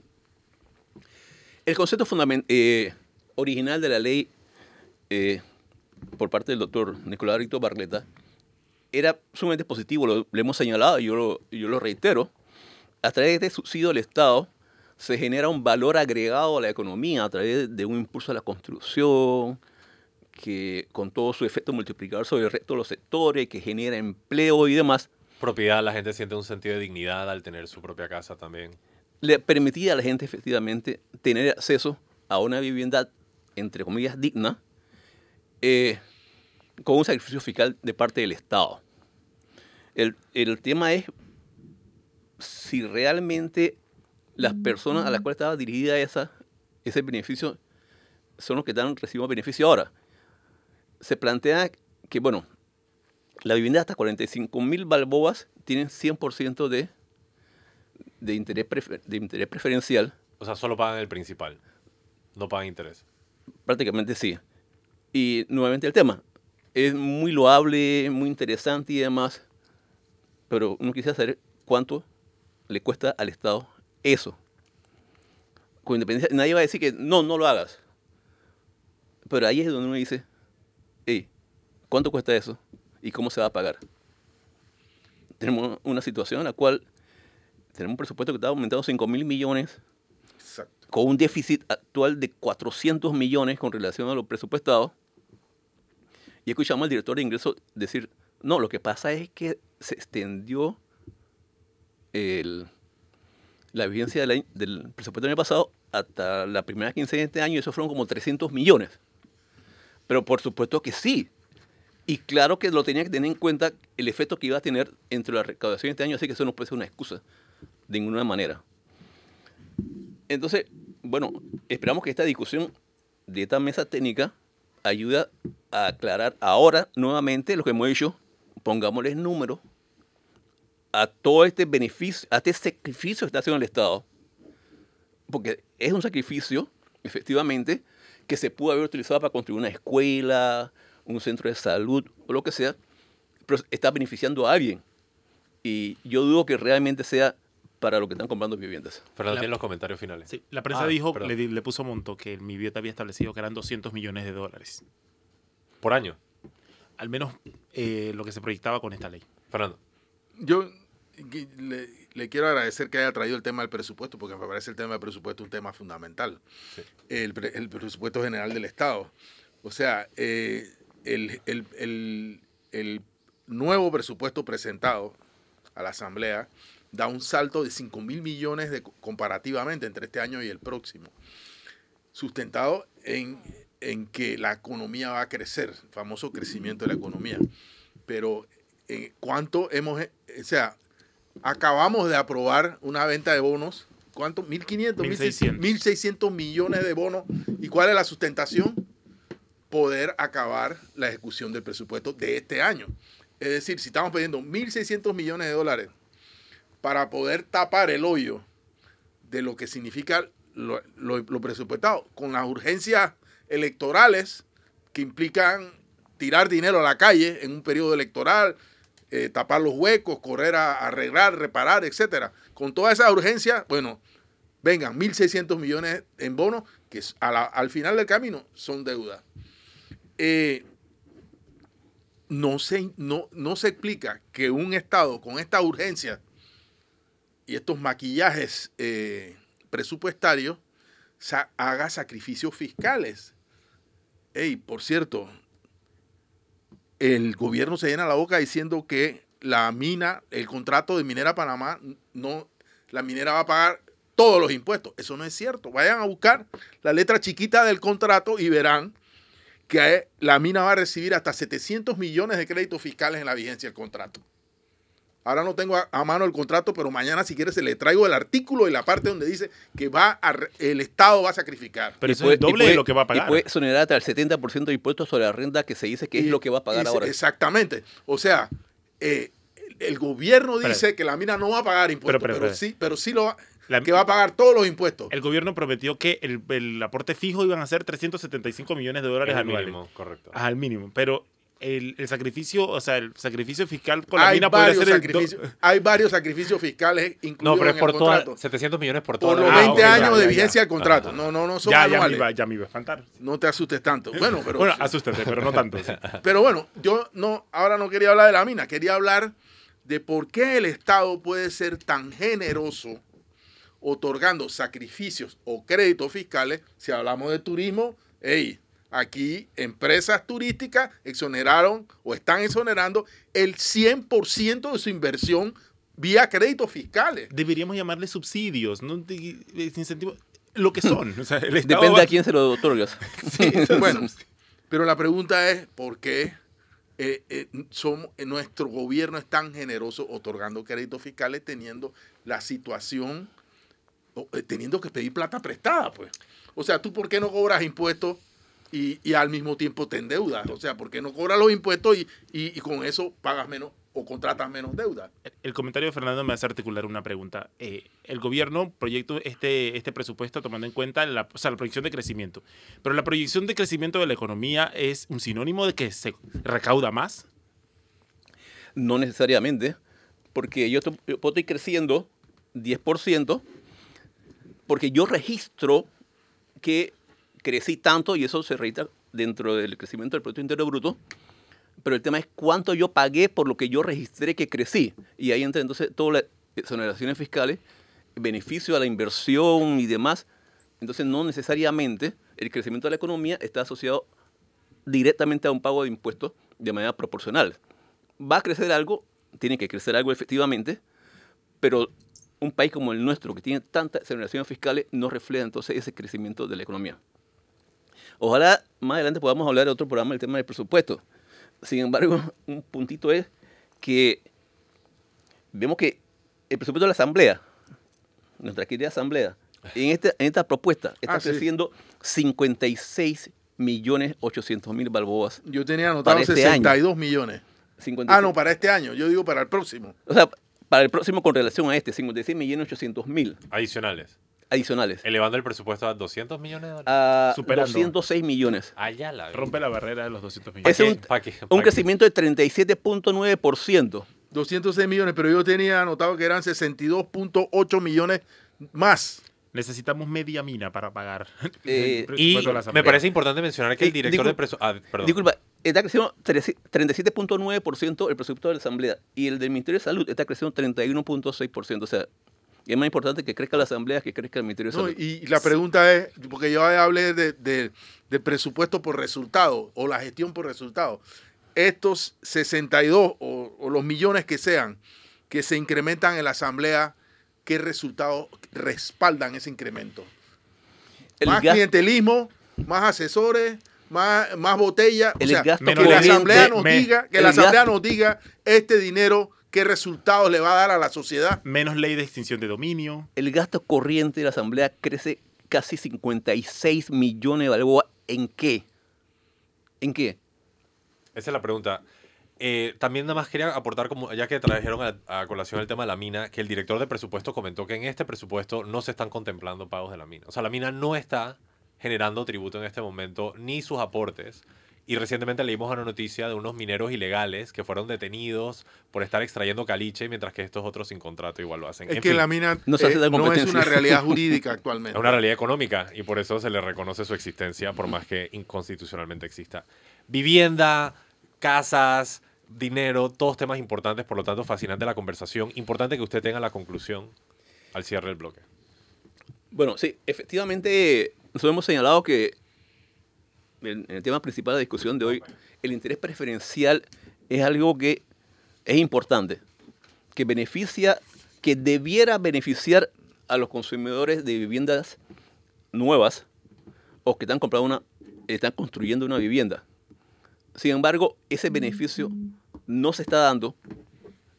El concepto eh, original de la ley eh, por parte del doctor Nicolás Rito Barleta era sumamente positivo, lo, hemos señalado y yo lo, yo lo reitero. A través de este subsidio del Estado se genera un valor agregado a la economía a través de un impulso a la construcción, que con todo su efecto multiplicador sobre el resto de los sectores, que genera empleo y demás, Propiedad, la gente siente un sentido de dignidad al tener su propia casa también. le permitía a la gente efectivamente tener acceso a una vivienda, entre comillas, digna, eh, con un sacrificio fiscal de parte del Estado. El, el tema es si realmente las personas a las cuales estaba dirigida esa, ese beneficio son los que están recibiendo beneficio ahora. Se plantea que, bueno, la vivienda hasta 45 mil balboas tienen 100% de, de, interés prefer- de interés preferencial. O sea, solo pagan el principal. No pagan interés. Prácticamente sí. Y nuevamente el tema. Es muy loable, muy interesante y demás, pero uno quisiera saber cuánto le cuesta al Estado eso. Con independencia, nadie va a decir que no, no lo hagas. Pero ahí es donde uno dice, hey, ¿cuánto cuesta eso? ¿Y cómo se va a pagar? Tenemos una situación en la cual tenemos un presupuesto que está aumentando 5 mil millones Exacto. con un déficit actual de 400 millones con relación a lo presupuestado. Y escuchamos al director de ingresos decir, no, lo que pasa es que se extendió el- la vigencia del, año- del presupuesto del año pasado hasta la primera quincena de este año eso fueron como 300 millones. Pero por supuesto que sí. Y claro que lo tenía que tener en cuenta el efecto que iba a tener entre la recaudación de este año, así que eso no puede ser una excusa de ninguna manera. Entonces, bueno, esperamos que esta discusión de esta mesa técnica ayude a aclarar ahora nuevamente lo que hemos dicho, pongámosles números a todo este beneficio, a este sacrificio que está haciendo el Estado, porque es un sacrificio, efectivamente, que se pudo haber utilizado para construir una escuela, un centro de salud o lo que sea, pero está beneficiando a alguien. Y yo dudo que realmente sea para lo que están comprando viviendas. Fernando, tiene los comentarios finales. Sí, la prensa Ah, dijo, le, le puso monto que mi bieta había establecido que eran 200 millones de dólares. Por año. Al menos eh, lo que se proyectaba con esta ley. Fernando. Yo le, le quiero agradecer que haya traído el tema del presupuesto, porque me parece el tema del presupuesto un tema fundamental. Sí. El, pre- el presupuesto general del Estado. O sea, eh, el, el- el- el nuevo presupuesto presentado a la Asamblea da un salto de 5 mil millones de, comparativamente entre este año y el próximo, sustentado en, en que la economía va a crecer, el famoso crecimiento de la economía. Pero eh, ¿cuánto hemos, eh, o sea, acabamos de aprobar una venta de bonos, ¿cuánto? 1.500, 1.600. 1.600 millones de bonos. ¿Y cuál es la sustentación? Poder acabar la ejecución del presupuesto de este año. Es decir, si estamos pidiendo 1.600 millones de dólares para poder tapar el hoyo de lo que significa lo, lo- lo presupuestado, con las urgencias electorales que implican tirar dinero a la calle en un periodo electoral, eh, tapar los huecos, correr a, arreglar, reparar, etcétera. Con toda esa urgencia, bueno, vengan 1.600 millones en bonos que al final del camino son deuda. Eh, no, se, no, no se explica que un Estado con esta urgencia y estos maquillajes eh, presupuestarios haga sacrificios fiscales. Ey, por cierto, el gobierno se llena la boca diciendo que la mina, el contrato de Minera Panamá, no, la minera va a pagar todos los impuestos. Eso no es cierto. Vayan a buscar la letra chiquita del contrato y verán que la mina va a recibir hasta 700 millones de créditos fiscales en la vigencia del contrato. Ahora no tengo a, a mano el contrato, pero mañana si quieres se le traigo el artículo y la parte donde dice que va a re- el Estado va a sacrificar. Pero eso puede- es doble puede- de lo que va a pagar. Y puede exonerar hasta el 70% de impuestos sobre la renta que se dice que es lo que va a pagar ahora. Exactamente. O sea, eh, el- gobierno dice que la mina no va a pagar impuestos, Pero, pero, pero, espera. sí, pero sí lo va, La- que va a pagar todos los impuestos. El gobierno prometió que el, el aporte fijo iban a ser 375 millones de dólares anuales. mínimo, correcto. Al mínimo. Pero el, el sacrificio, o sea, el sacrificio fiscal con la hay, mina podría ser el do- hay varios sacrificios fiscales incluidos No, pero es en por el toda, contrato. 700 millones por Por toda los la- 20 Ah, años ya, de ya, vigencia ya. del contrato. Ajá. No, no, no son Ya, ya me, iba, ya me iba a espantar. No te asustes tanto. Bueno, pero Bueno, asústate, pero no tanto. Pero bueno, yo no, ahora no quería hablar de la mina, quería hablar de por qué el Estado puede ser tan generoso otorgando sacrificios o créditos fiscales. Si hablamos de turismo, hey, aquí empresas turísticas exoneraron o están exonerando el 100% de su inversión vía créditos fiscales. Deberíamos llamarle subsidios, no de- de- incentivos. Lo que son. O sea, el Estado Depende va- a quién se lo otorgas. Bueno, pero la pregunta es por qué eh, eh, somos- eh, nuestro gobierno es tan generoso otorgando créditos fiscales teniendo la situación, o, eh, teniendo que pedir plata prestada, pues. O sea, ¿tú por qué no cobras impuestos y, y al mismo tiempo te endeudas? O sea, ¿por qué no cobras los impuestos y, y- y con eso pagas menos o, contratas menos deuda. El comentario de Fernando me hace articular una pregunta. Eh, el gobierno proyecta este, este presupuesto tomando en cuenta la, o sea, la proyección de crecimiento. Pero la proyección de crecimiento de la economía es un sinónimo de que se recauda más. No necesariamente, porque yo, to- yo estoy creciendo 10%, porque yo registro que crecí tanto y eso se registra dentro del crecimiento del Producto Interno Bruto, pero el tema es cuánto yo pagué por lo que yo registré que crecí. Y ahí entra entonces todas las exoneraciones fiscales, beneficio a la inversión y demás. Entonces no necesariamente el crecimiento de la economía está asociado directamente a un pago de impuestos de manera proporcional. Va a crecer algo, tiene que crecer algo efectivamente, pero un país como el nuestro, que tiene tantas exoneraciones fiscales, no refleja entonces ese crecimiento de la economía. Ojalá más adelante podamos hablar de otro programa del tema del presupuesto. Sin embargo, un puntito es que vemos que el presupuesto de la Asamblea, nuestra querida Asamblea, en, este, en esta propuesta está Ah, sí. creciendo 56 millones 800 mil balboas. Yo tenía anotado Para este 62 millones. 56 Ah, no, para este año. Yo digo para el próximo. O sea, para el próximo con relación a este, 56 millones 800 mil Adicionales. Adicionales. Elevando el presupuesto a 200 millones de dólares. A Superando. 206 millones. Allá la Rompe la barrera de los 200 millones. Es un, Pa' que- pa' un crecimiento de 37.9%. 206 millones, pero yo tenía anotado que eran 62.8 millones más. Necesitamos media mina para pagar. Eh, el Y presupuesto de la me parece importante mencionar que el Eh, director de presupuesto... perdón. Disculpa, está creciendo 13 37.9% el presupuesto de la Asamblea y el del Ministerio de Salud está creciendo 31.6%. O sea, es más importante que crezca la Asamblea que crezca el Ministerio de No, Salud. y la pregunta es, porque yo hablé de, presupuesto por resultado o la gestión por resultado. Estos 62 o, o los millones que sean que se incrementan en la asamblea, ¿qué resultados respaldan ese incremento? El más clientelismo, más asesores, más, más botellas. O El sea, gasto que la asamblea nos me- diga, que la asamblea gasto- nos diga este dinero, qué resultados le va a dar a la sociedad. Menos ley de extinción de dominio. el gasto corriente de la Asamblea crece casi 56 millones de balboas. ¿En qué? ¿En qué? Esa es la pregunta. Eh, también nada más quería aportar, como ya que trajeron a, a colación el tema de la mina, que el director de presupuesto comentó que en este presupuesto no se están contemplando pagos de la mina. O sea, la mina no está generando tributo en este momento, ni sus aportes. Y recientemente leímos una noticia de unos mineros ilegales que fueron detenidos por estar extrayendo caliche, mientras que estos otros sin contrato igual lo hacen. Es En que fin, la mina no se hace eh, no es una realidad jurídica actualmente. Es una realidad económica y por eso se le reconoce su existencia, por más que inconstitucionalmente exista. Vivienda, casas, dinero, todos temas importantes, por lo tanto, fascinante la conversación. Importante que usted tenga la conclusión al cierre del bloque. Bueno, sí, efectivamente, nosotros hemos señalado que en, el tema principal de la discusión de hoy, el interés preferencial es algo que es importante, que beneficia, que debiera beneficiar a los consumidores de viviendas nuevas o que están comprando una, están construyendo una vivienda. Sin embargo, ese beneficio no se está dando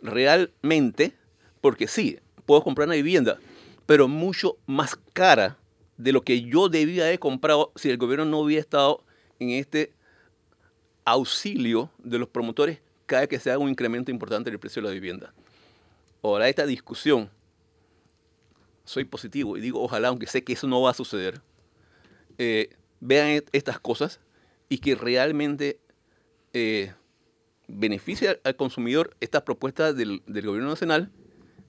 realmente porque sí, puedo comprar una vivienda, pero mucho más cara de lo que yo debía haber comprado si el gobierno no hubiera estado en este auxilio de los promotores cada que se haga un incremento importante del precio de la vivienda. Ahora, esta discusión, soy positivo y digo ojalá, aunque sé que eso no va a suceder, eh, vean et- estas cosas y que realmente eh, beneficie al- consumidor esta propuesta del, gobierno nacional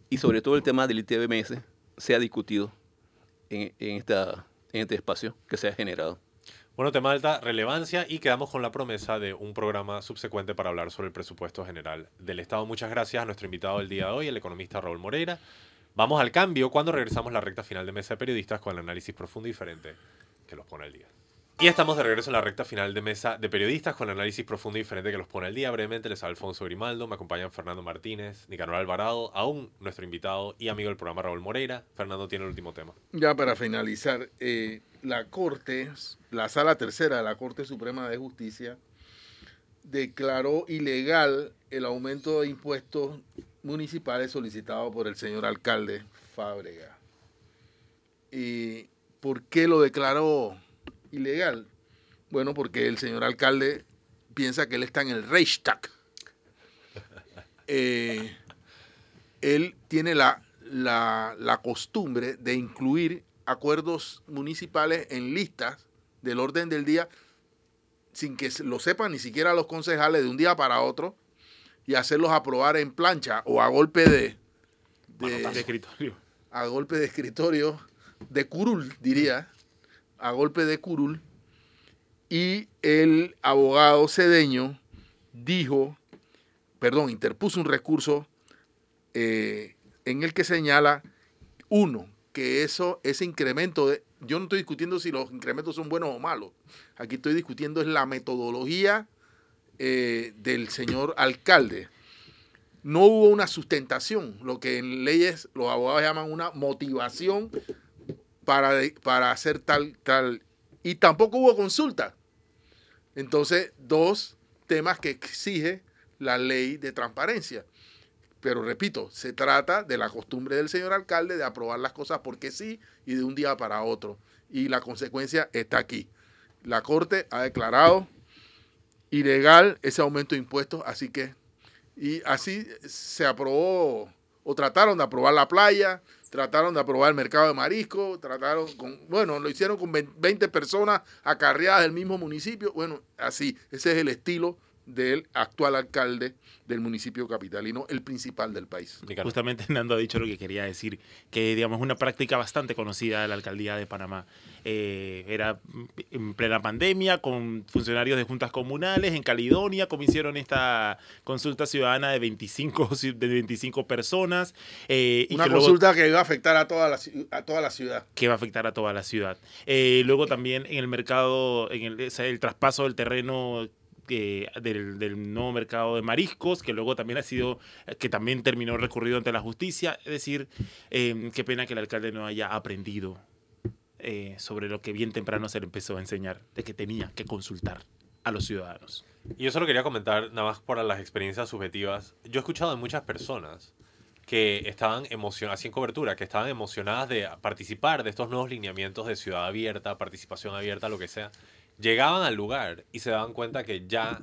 y sobre todo el tema del ITBMS sea discutido en este espacio que se ha generado. Bueno, tema de alta relevancia y quedamos con la promesa de un programa subsecuente para hablar sobre el presupuesto general del Estado. Muchas gracias a nuestro invitado del día de hoy, el economista Raúl Moreira. Vamos al cambio cuando regresamos a la recta final de Mesa de Periodistas con el análisis profundo y diferente que los pone al día. Y estamos de regreso en la recta final de Mesa de Periodistas con el análisis profundo y diferente que los pone al día. Brevemente les habla Alfonso Grimaldo, me acompañan Fernando Martínez, Nicanor Alvarado, aún nuestro invitado y amigo del programa Raúl Moreira. Fernando tiene el último tema. Ya para finalizar, eh, la Corte, la Sala Tercera de la Corte Suprema de Justicia, declaró ilegal el aumento de impuestos municipales solicitado por el señor alcalde Fábrega. ¿Y por qué lo declaró ilegal? Bueno, porque el señor alcalde piensa que él está en el Reichstag. eh, él tiene la, la, la costumbre de incluir acuerdos municipales en listas del orden del día sin que lo sepan ni siquiera los concejales de un día para otro y hacerlos aprobar en plancha o a golpe de, de- de escritorio. a golpe de escritorio de curul diría a golpe de curul y el abogado cedeño dijo perdón interpuso un recurso eh, en el que señala uno que eso ese incremento de yo no estoy discutiendo si los incrementos son buenos o malos aquí estoy discutiendo es la metodología eh, del señor alcalde no hubo una sustentación, lo que en leyes los abogados llaman una motivación para, para hacer tal, tal. Y tampoco hubo consulta. Entonces, dos temas que exige la ley de transparencia. Pero repito, se trata de la costumbre del señor alcalde de aprobar las cosas porque sí y de un día para otro. Y la consecuencia está aquí. La Corte ha declarado ilegal ese aumento de impuestos, así que y así se aprobó, o trataron de aprobar la playa, trataron de aprobar el mercado de marisco, trataron con, bueno, lo hicieron con 20 personas acarreadas del mismo municipio. Bueno, así, ese es el estilo del actual alcalde del municipio capitalino, el principal del país. Justamente Nando ha dicho lo que quería decir, que digamos una práctica bastante conocida de la alcaldía de Panamá. Eh, era en plena pandemia con funcionarios de juntas comunales en Caledonia, como hicieron esta consulta ciudadana de 25, ci- de 25 personas. eh, y Una luego- consulta que iba a afectar a toda la, a toda la ciudad. que va a afectar a toda la ciudad. Eh, luego también en el mercado, en el, el traspaso del terreno que- del, nuevo mercado de mariscos, que luego también ha sido, que también terminó recurrido ante la justicia. Es decir, eh, qué pena que el alcalde no haya aprendido eh, sobre lo que bien temprano se le empezó a enseñar, de que tenía que consultar a los ciudadanos. Y yo solo quería comentar, nada más por las experiencias subjetivas. Yo he escuchado de muchas personas que estaban emocionadas, así en cobertura, que estaban emocionadas de participar de estos nuevos lineamientos de ciudad abierta, participación abierta, lo que sea. Llegaban al lugar y se daban cuenta que ya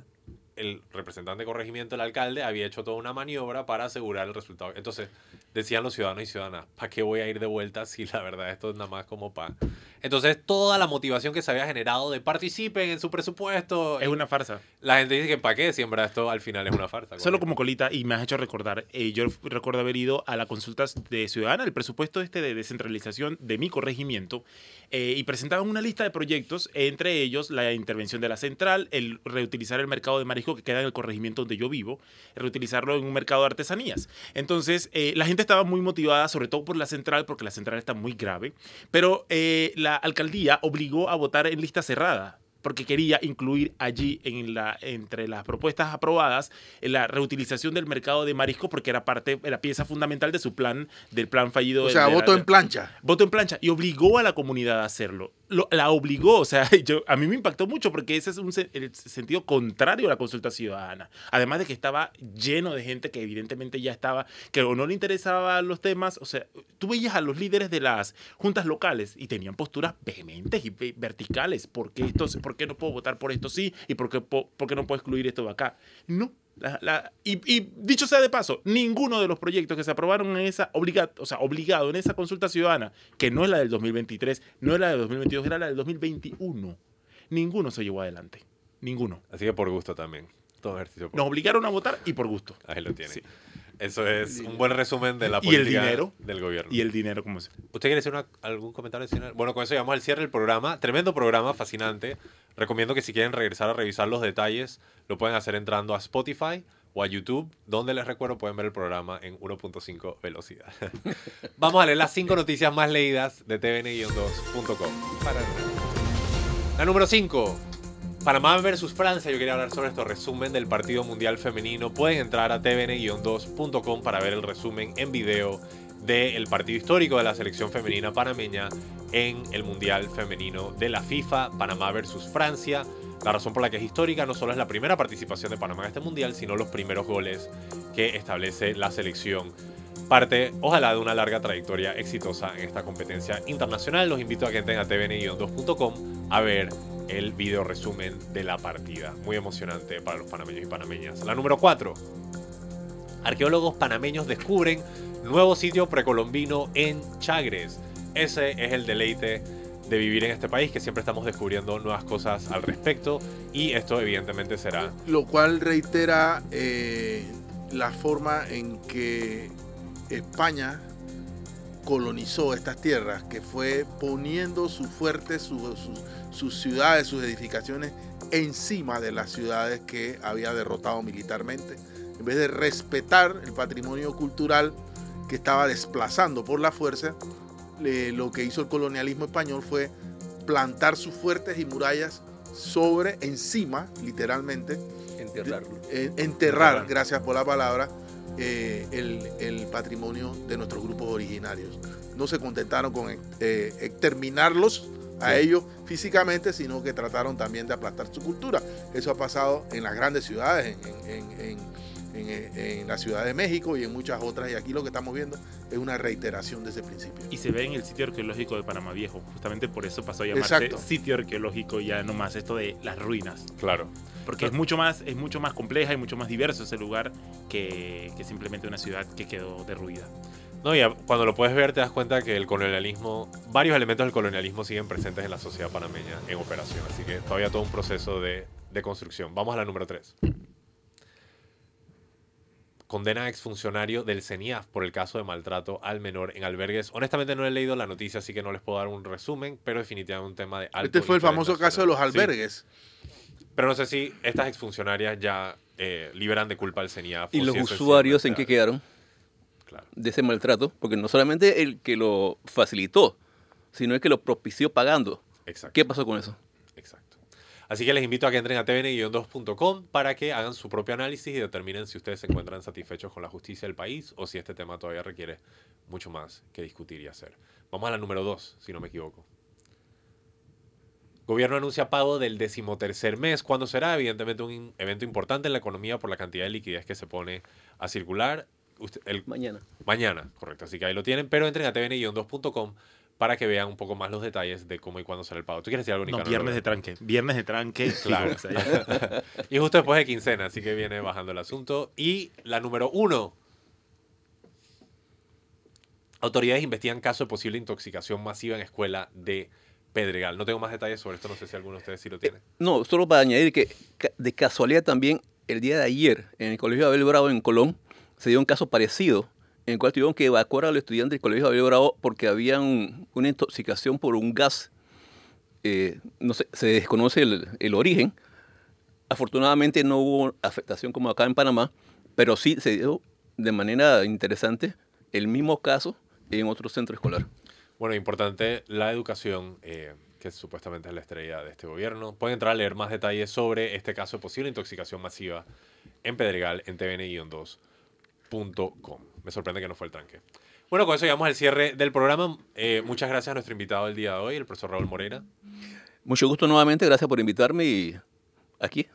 el representante de corregimiento, el alcalde, había hecho toda una maniobra para asegurar el resultado. Entonces, decían los ciudadanos y ciudadanas, ¿para qué voy a ir de vuelta si la verdad esto es nada más como para... Entonces, toda la motivación que se había generado de participen en su presupuesto, Es una farsa. la gente dice que ¿para qué? Siembra esto al final es una farsa. Solo correcto. como colita, y me has hecho recordar, eh, yo recuerdo haber ido a la consulta de Ciudadana, el presupuesto este de descentralización de mi corregimiento, eh, y presentaban una lista de proyectos, entre ellos la intervención de la central, el reutilizar el mercado de marisco que queda en el corregimiento donde yo vivo, reutilizarlo en un mercado de artesanías. Entonces, eh, la gente estaba muy motivada, sobre todo por la central, porque la central está muy grave, pero eh, la alcaldía obligó a votar en lista cerrada porque quería incluir allí en la, entre las propuestas aprobadas eh, la reutilización del mercado de marisco porque era parte, era pieza fundamental de su plan, del plan fallido. O sea, de voto en plancha. voto en plancha y obligó a la comunidad a hacerlo. Lo- la obligó, o sea, yo, a mí me impactó mucho porque ese es un el sentido contrario a la consulta ciudadana. Además de que estaba lleno de gente que evidentemente ya estaba, que o no le interesaban los temas, o sea, tú veías a los líderes de las juntas locales y tenían posturas vehementes y ve- verticales. ¿Por qué, esto, ¿Por qué no puedo votar por esto sí? ¿Y por qué, po- por qué no puedo excluir esto de acá? No. La- la- y, y dicho sea de paso, ninguno de los proyectos que se aprobaron en esa obliga, o sea, obligado en esa consulta ciudadana, que no es la del 2023, no es la del 2022, era la del 2021, ninguno se llevó adelante. Ninguno. Así que por gusto también. Todo ejercicio por Nos obligaron a votar y por gusto. Ahí lo tienen. Sí. Eso es un buen resumen de la ¿Y el política dinero? del gobierno. Y el dinero, como se. ¿Usted quiere hacer una- algún comentario adicional? Bueno, con eso llegamos al cierre del programa. Tremendo programa, fascinante. Recomiendo que si quieren regresar a revisar los detalles, lo pueden hacer entrando a Spotify o a YouTube, donde les recuerdo pueden ver el programa en 1.5 velocidad. Vamos a leer las cinco noticias más leídas de tvn-2.com. Para- La número 5. Panamá versus Francia. Yo quería hablar sobre esto. Resumen del partido mundial femenino. Pueden entrar a tvn-2.com para ver el resumen en video del partido histórico de la selección femenina panameña en el mundial femenino de la FIFA. Panamá versus Francia. La razón por la que es histórica no solo es la primera participación de Panamá en este mundial, sino los primeros goles que establece la selección parte, ojalá, de una larga trayectoria exitosa en esta competencia internacional. Los invito a que entren a tvn-2.com a ver el video resumen de la partida. Muy emocionante para los panameños y panameñas. La número 4. Arqueólogos panameños descubren nuevo sitio precolombino en Chagres. Ese es el deleite de vivir en este país, que siempre estamos descubriendo nuevas cosas al respecto y esto evidentemente será... Lo cual reitera eh, la forma en que España colonizó estas tierras, que fue poniendo sus fuertes, sus, ciudades, sus edificaciones encima de las ciudades que había derrotado militarmente. En vez de respetar el patrimonio cultural que estaba desplazando por la fuerza, lo que hizo el colonialismo español fue plantar sus fuertes y murallas sobre, encima, literalmente, Enterrarlo. eh, enterrar, Enterrar. gracias por la palabra, eh, el, el patrimonio de nuestros grupos originarios. No se contentaron con eh, exterminarlos a ellos físicamente, sino que trataron también de aplastar su cultura. Eso ha pasado en las grandes ciudades, en, en- en- en- en- en la Ciudad de México y en muchas otras. Y aquí lo que estamos viendo es una reiteración de ese principio. Y se ve en el sitio arqueológico de Panamá Viejo. Justamente por eso pasó a llamarse Exacto. sitio arqueológico ya no más esto de las ruinas. Claro. Porque es mucho más, es mucho más compleja y mucho más diverso ese lugar que, que simplemente una ciudad que quedó derruida. No, y a- cuando lo puedes ver te das cuenta que el colonialismo, varios elementos del colonialismo siguen presentes en la sociedad panameña en operación, así que todavía todo un proceso de, de construcción. Vamos a la número 3. Condena a exfuncionario del CENIAF por el caso de maltrato al menor en albergues. Honestamente no he leído la noticia, así que no les puedo dar un resumen, pero definitivamente un tema de alto Este fue el famoso caso de los. Sí, albergues. pero no sé si estas exfuncionarias ya eh, liberan de culpa al CENIAF. ¿Y o los si usuarios en qué quedaron Claro. de ese maltrato? Porque no solamente el que lo facilitó, sino el que lo propició pagando. Exacto. ¿Qué pasó con eso? Así que les invito a que entren a tvn-2.com para que hagan su propio análisis y determinen si ustedes se encuentran satisfechos con la justicia del país o si este tema todavía requiere mucho más que discutir y hacer. Vamos a la número 2, si no me equivoco. Gobierno anuncia pago del decimotercer mes. ¿Cuándo será? Evidentemente un evento importante en la economía por la cantidad de liquidez que se pone a circular. Usted- el, Mañana. Mañana, correcto. Así que ahí lo tienen, pero entren a tvn-2.com para que vean un poco más los detalles de cómo y cuándo será el pago. ¿Tú quieres decir algo, No, Nicanor? viernes de tranque. Viernes de tranque. Claro. Y justo después de quincena, así que viene bajando el asunto. Y la número uno. Autoridades investigan caso de posible intoxicación masiva en escuela de Pedregal. No tengo más detalles sobre esto, no sé si alguno de ustedes sí lo tiene. No, solo para añadir que de casualidad también el día de ayer en el Colegio Abel Bravo en Colón se dio un caso parecido en el cual tuvieron que evacuar a los estudiantes del Colegio Abel Bravo porque había un- una intoxicación por un gas. eh, no sé, se desconoce el, el origen. Afortunadamente no hubo afectación como acá en Panamá, pero sí se dio de manera interesante el mismo caso en otro centro escolar. Bueno, importante la educación, eh, que supuestamente es la estrella de este gobierno. Pueden entrar a leer más detalles sobre este caso de posible intoxicación masiva en Pedregal en tvn-2.com. Me sorprende que no fue el tranque. Bueno, con eso llegamos al cierre del programa. Eh, muchas gracias a nuestro invitado del día de hoy, el profesor Raúl Moreira. Mucho gusto nuevamente, gracias por invitarme y aquí,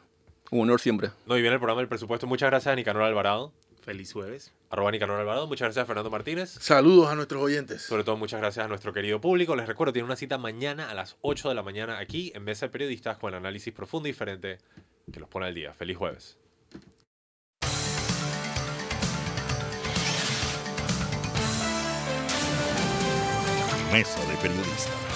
un honor siempre. No, y viene el programa del presupuesto. Muchas gracias a Nicanor Alvarado, Feliz jueves. arroba Nicanor Alvarado. Muchas gracias a Fernando Martínez. Saludos a nuestros oyentes. Sobre todo, muchas gracias a nuestro querido público. Les recuerdo, tiene una cita mañana a las 8 de la mañana aquí en Mesa de Periodistas con el análisis profundo y diferente que los pone al día. Feliz jueves. Mesa de Periodistas.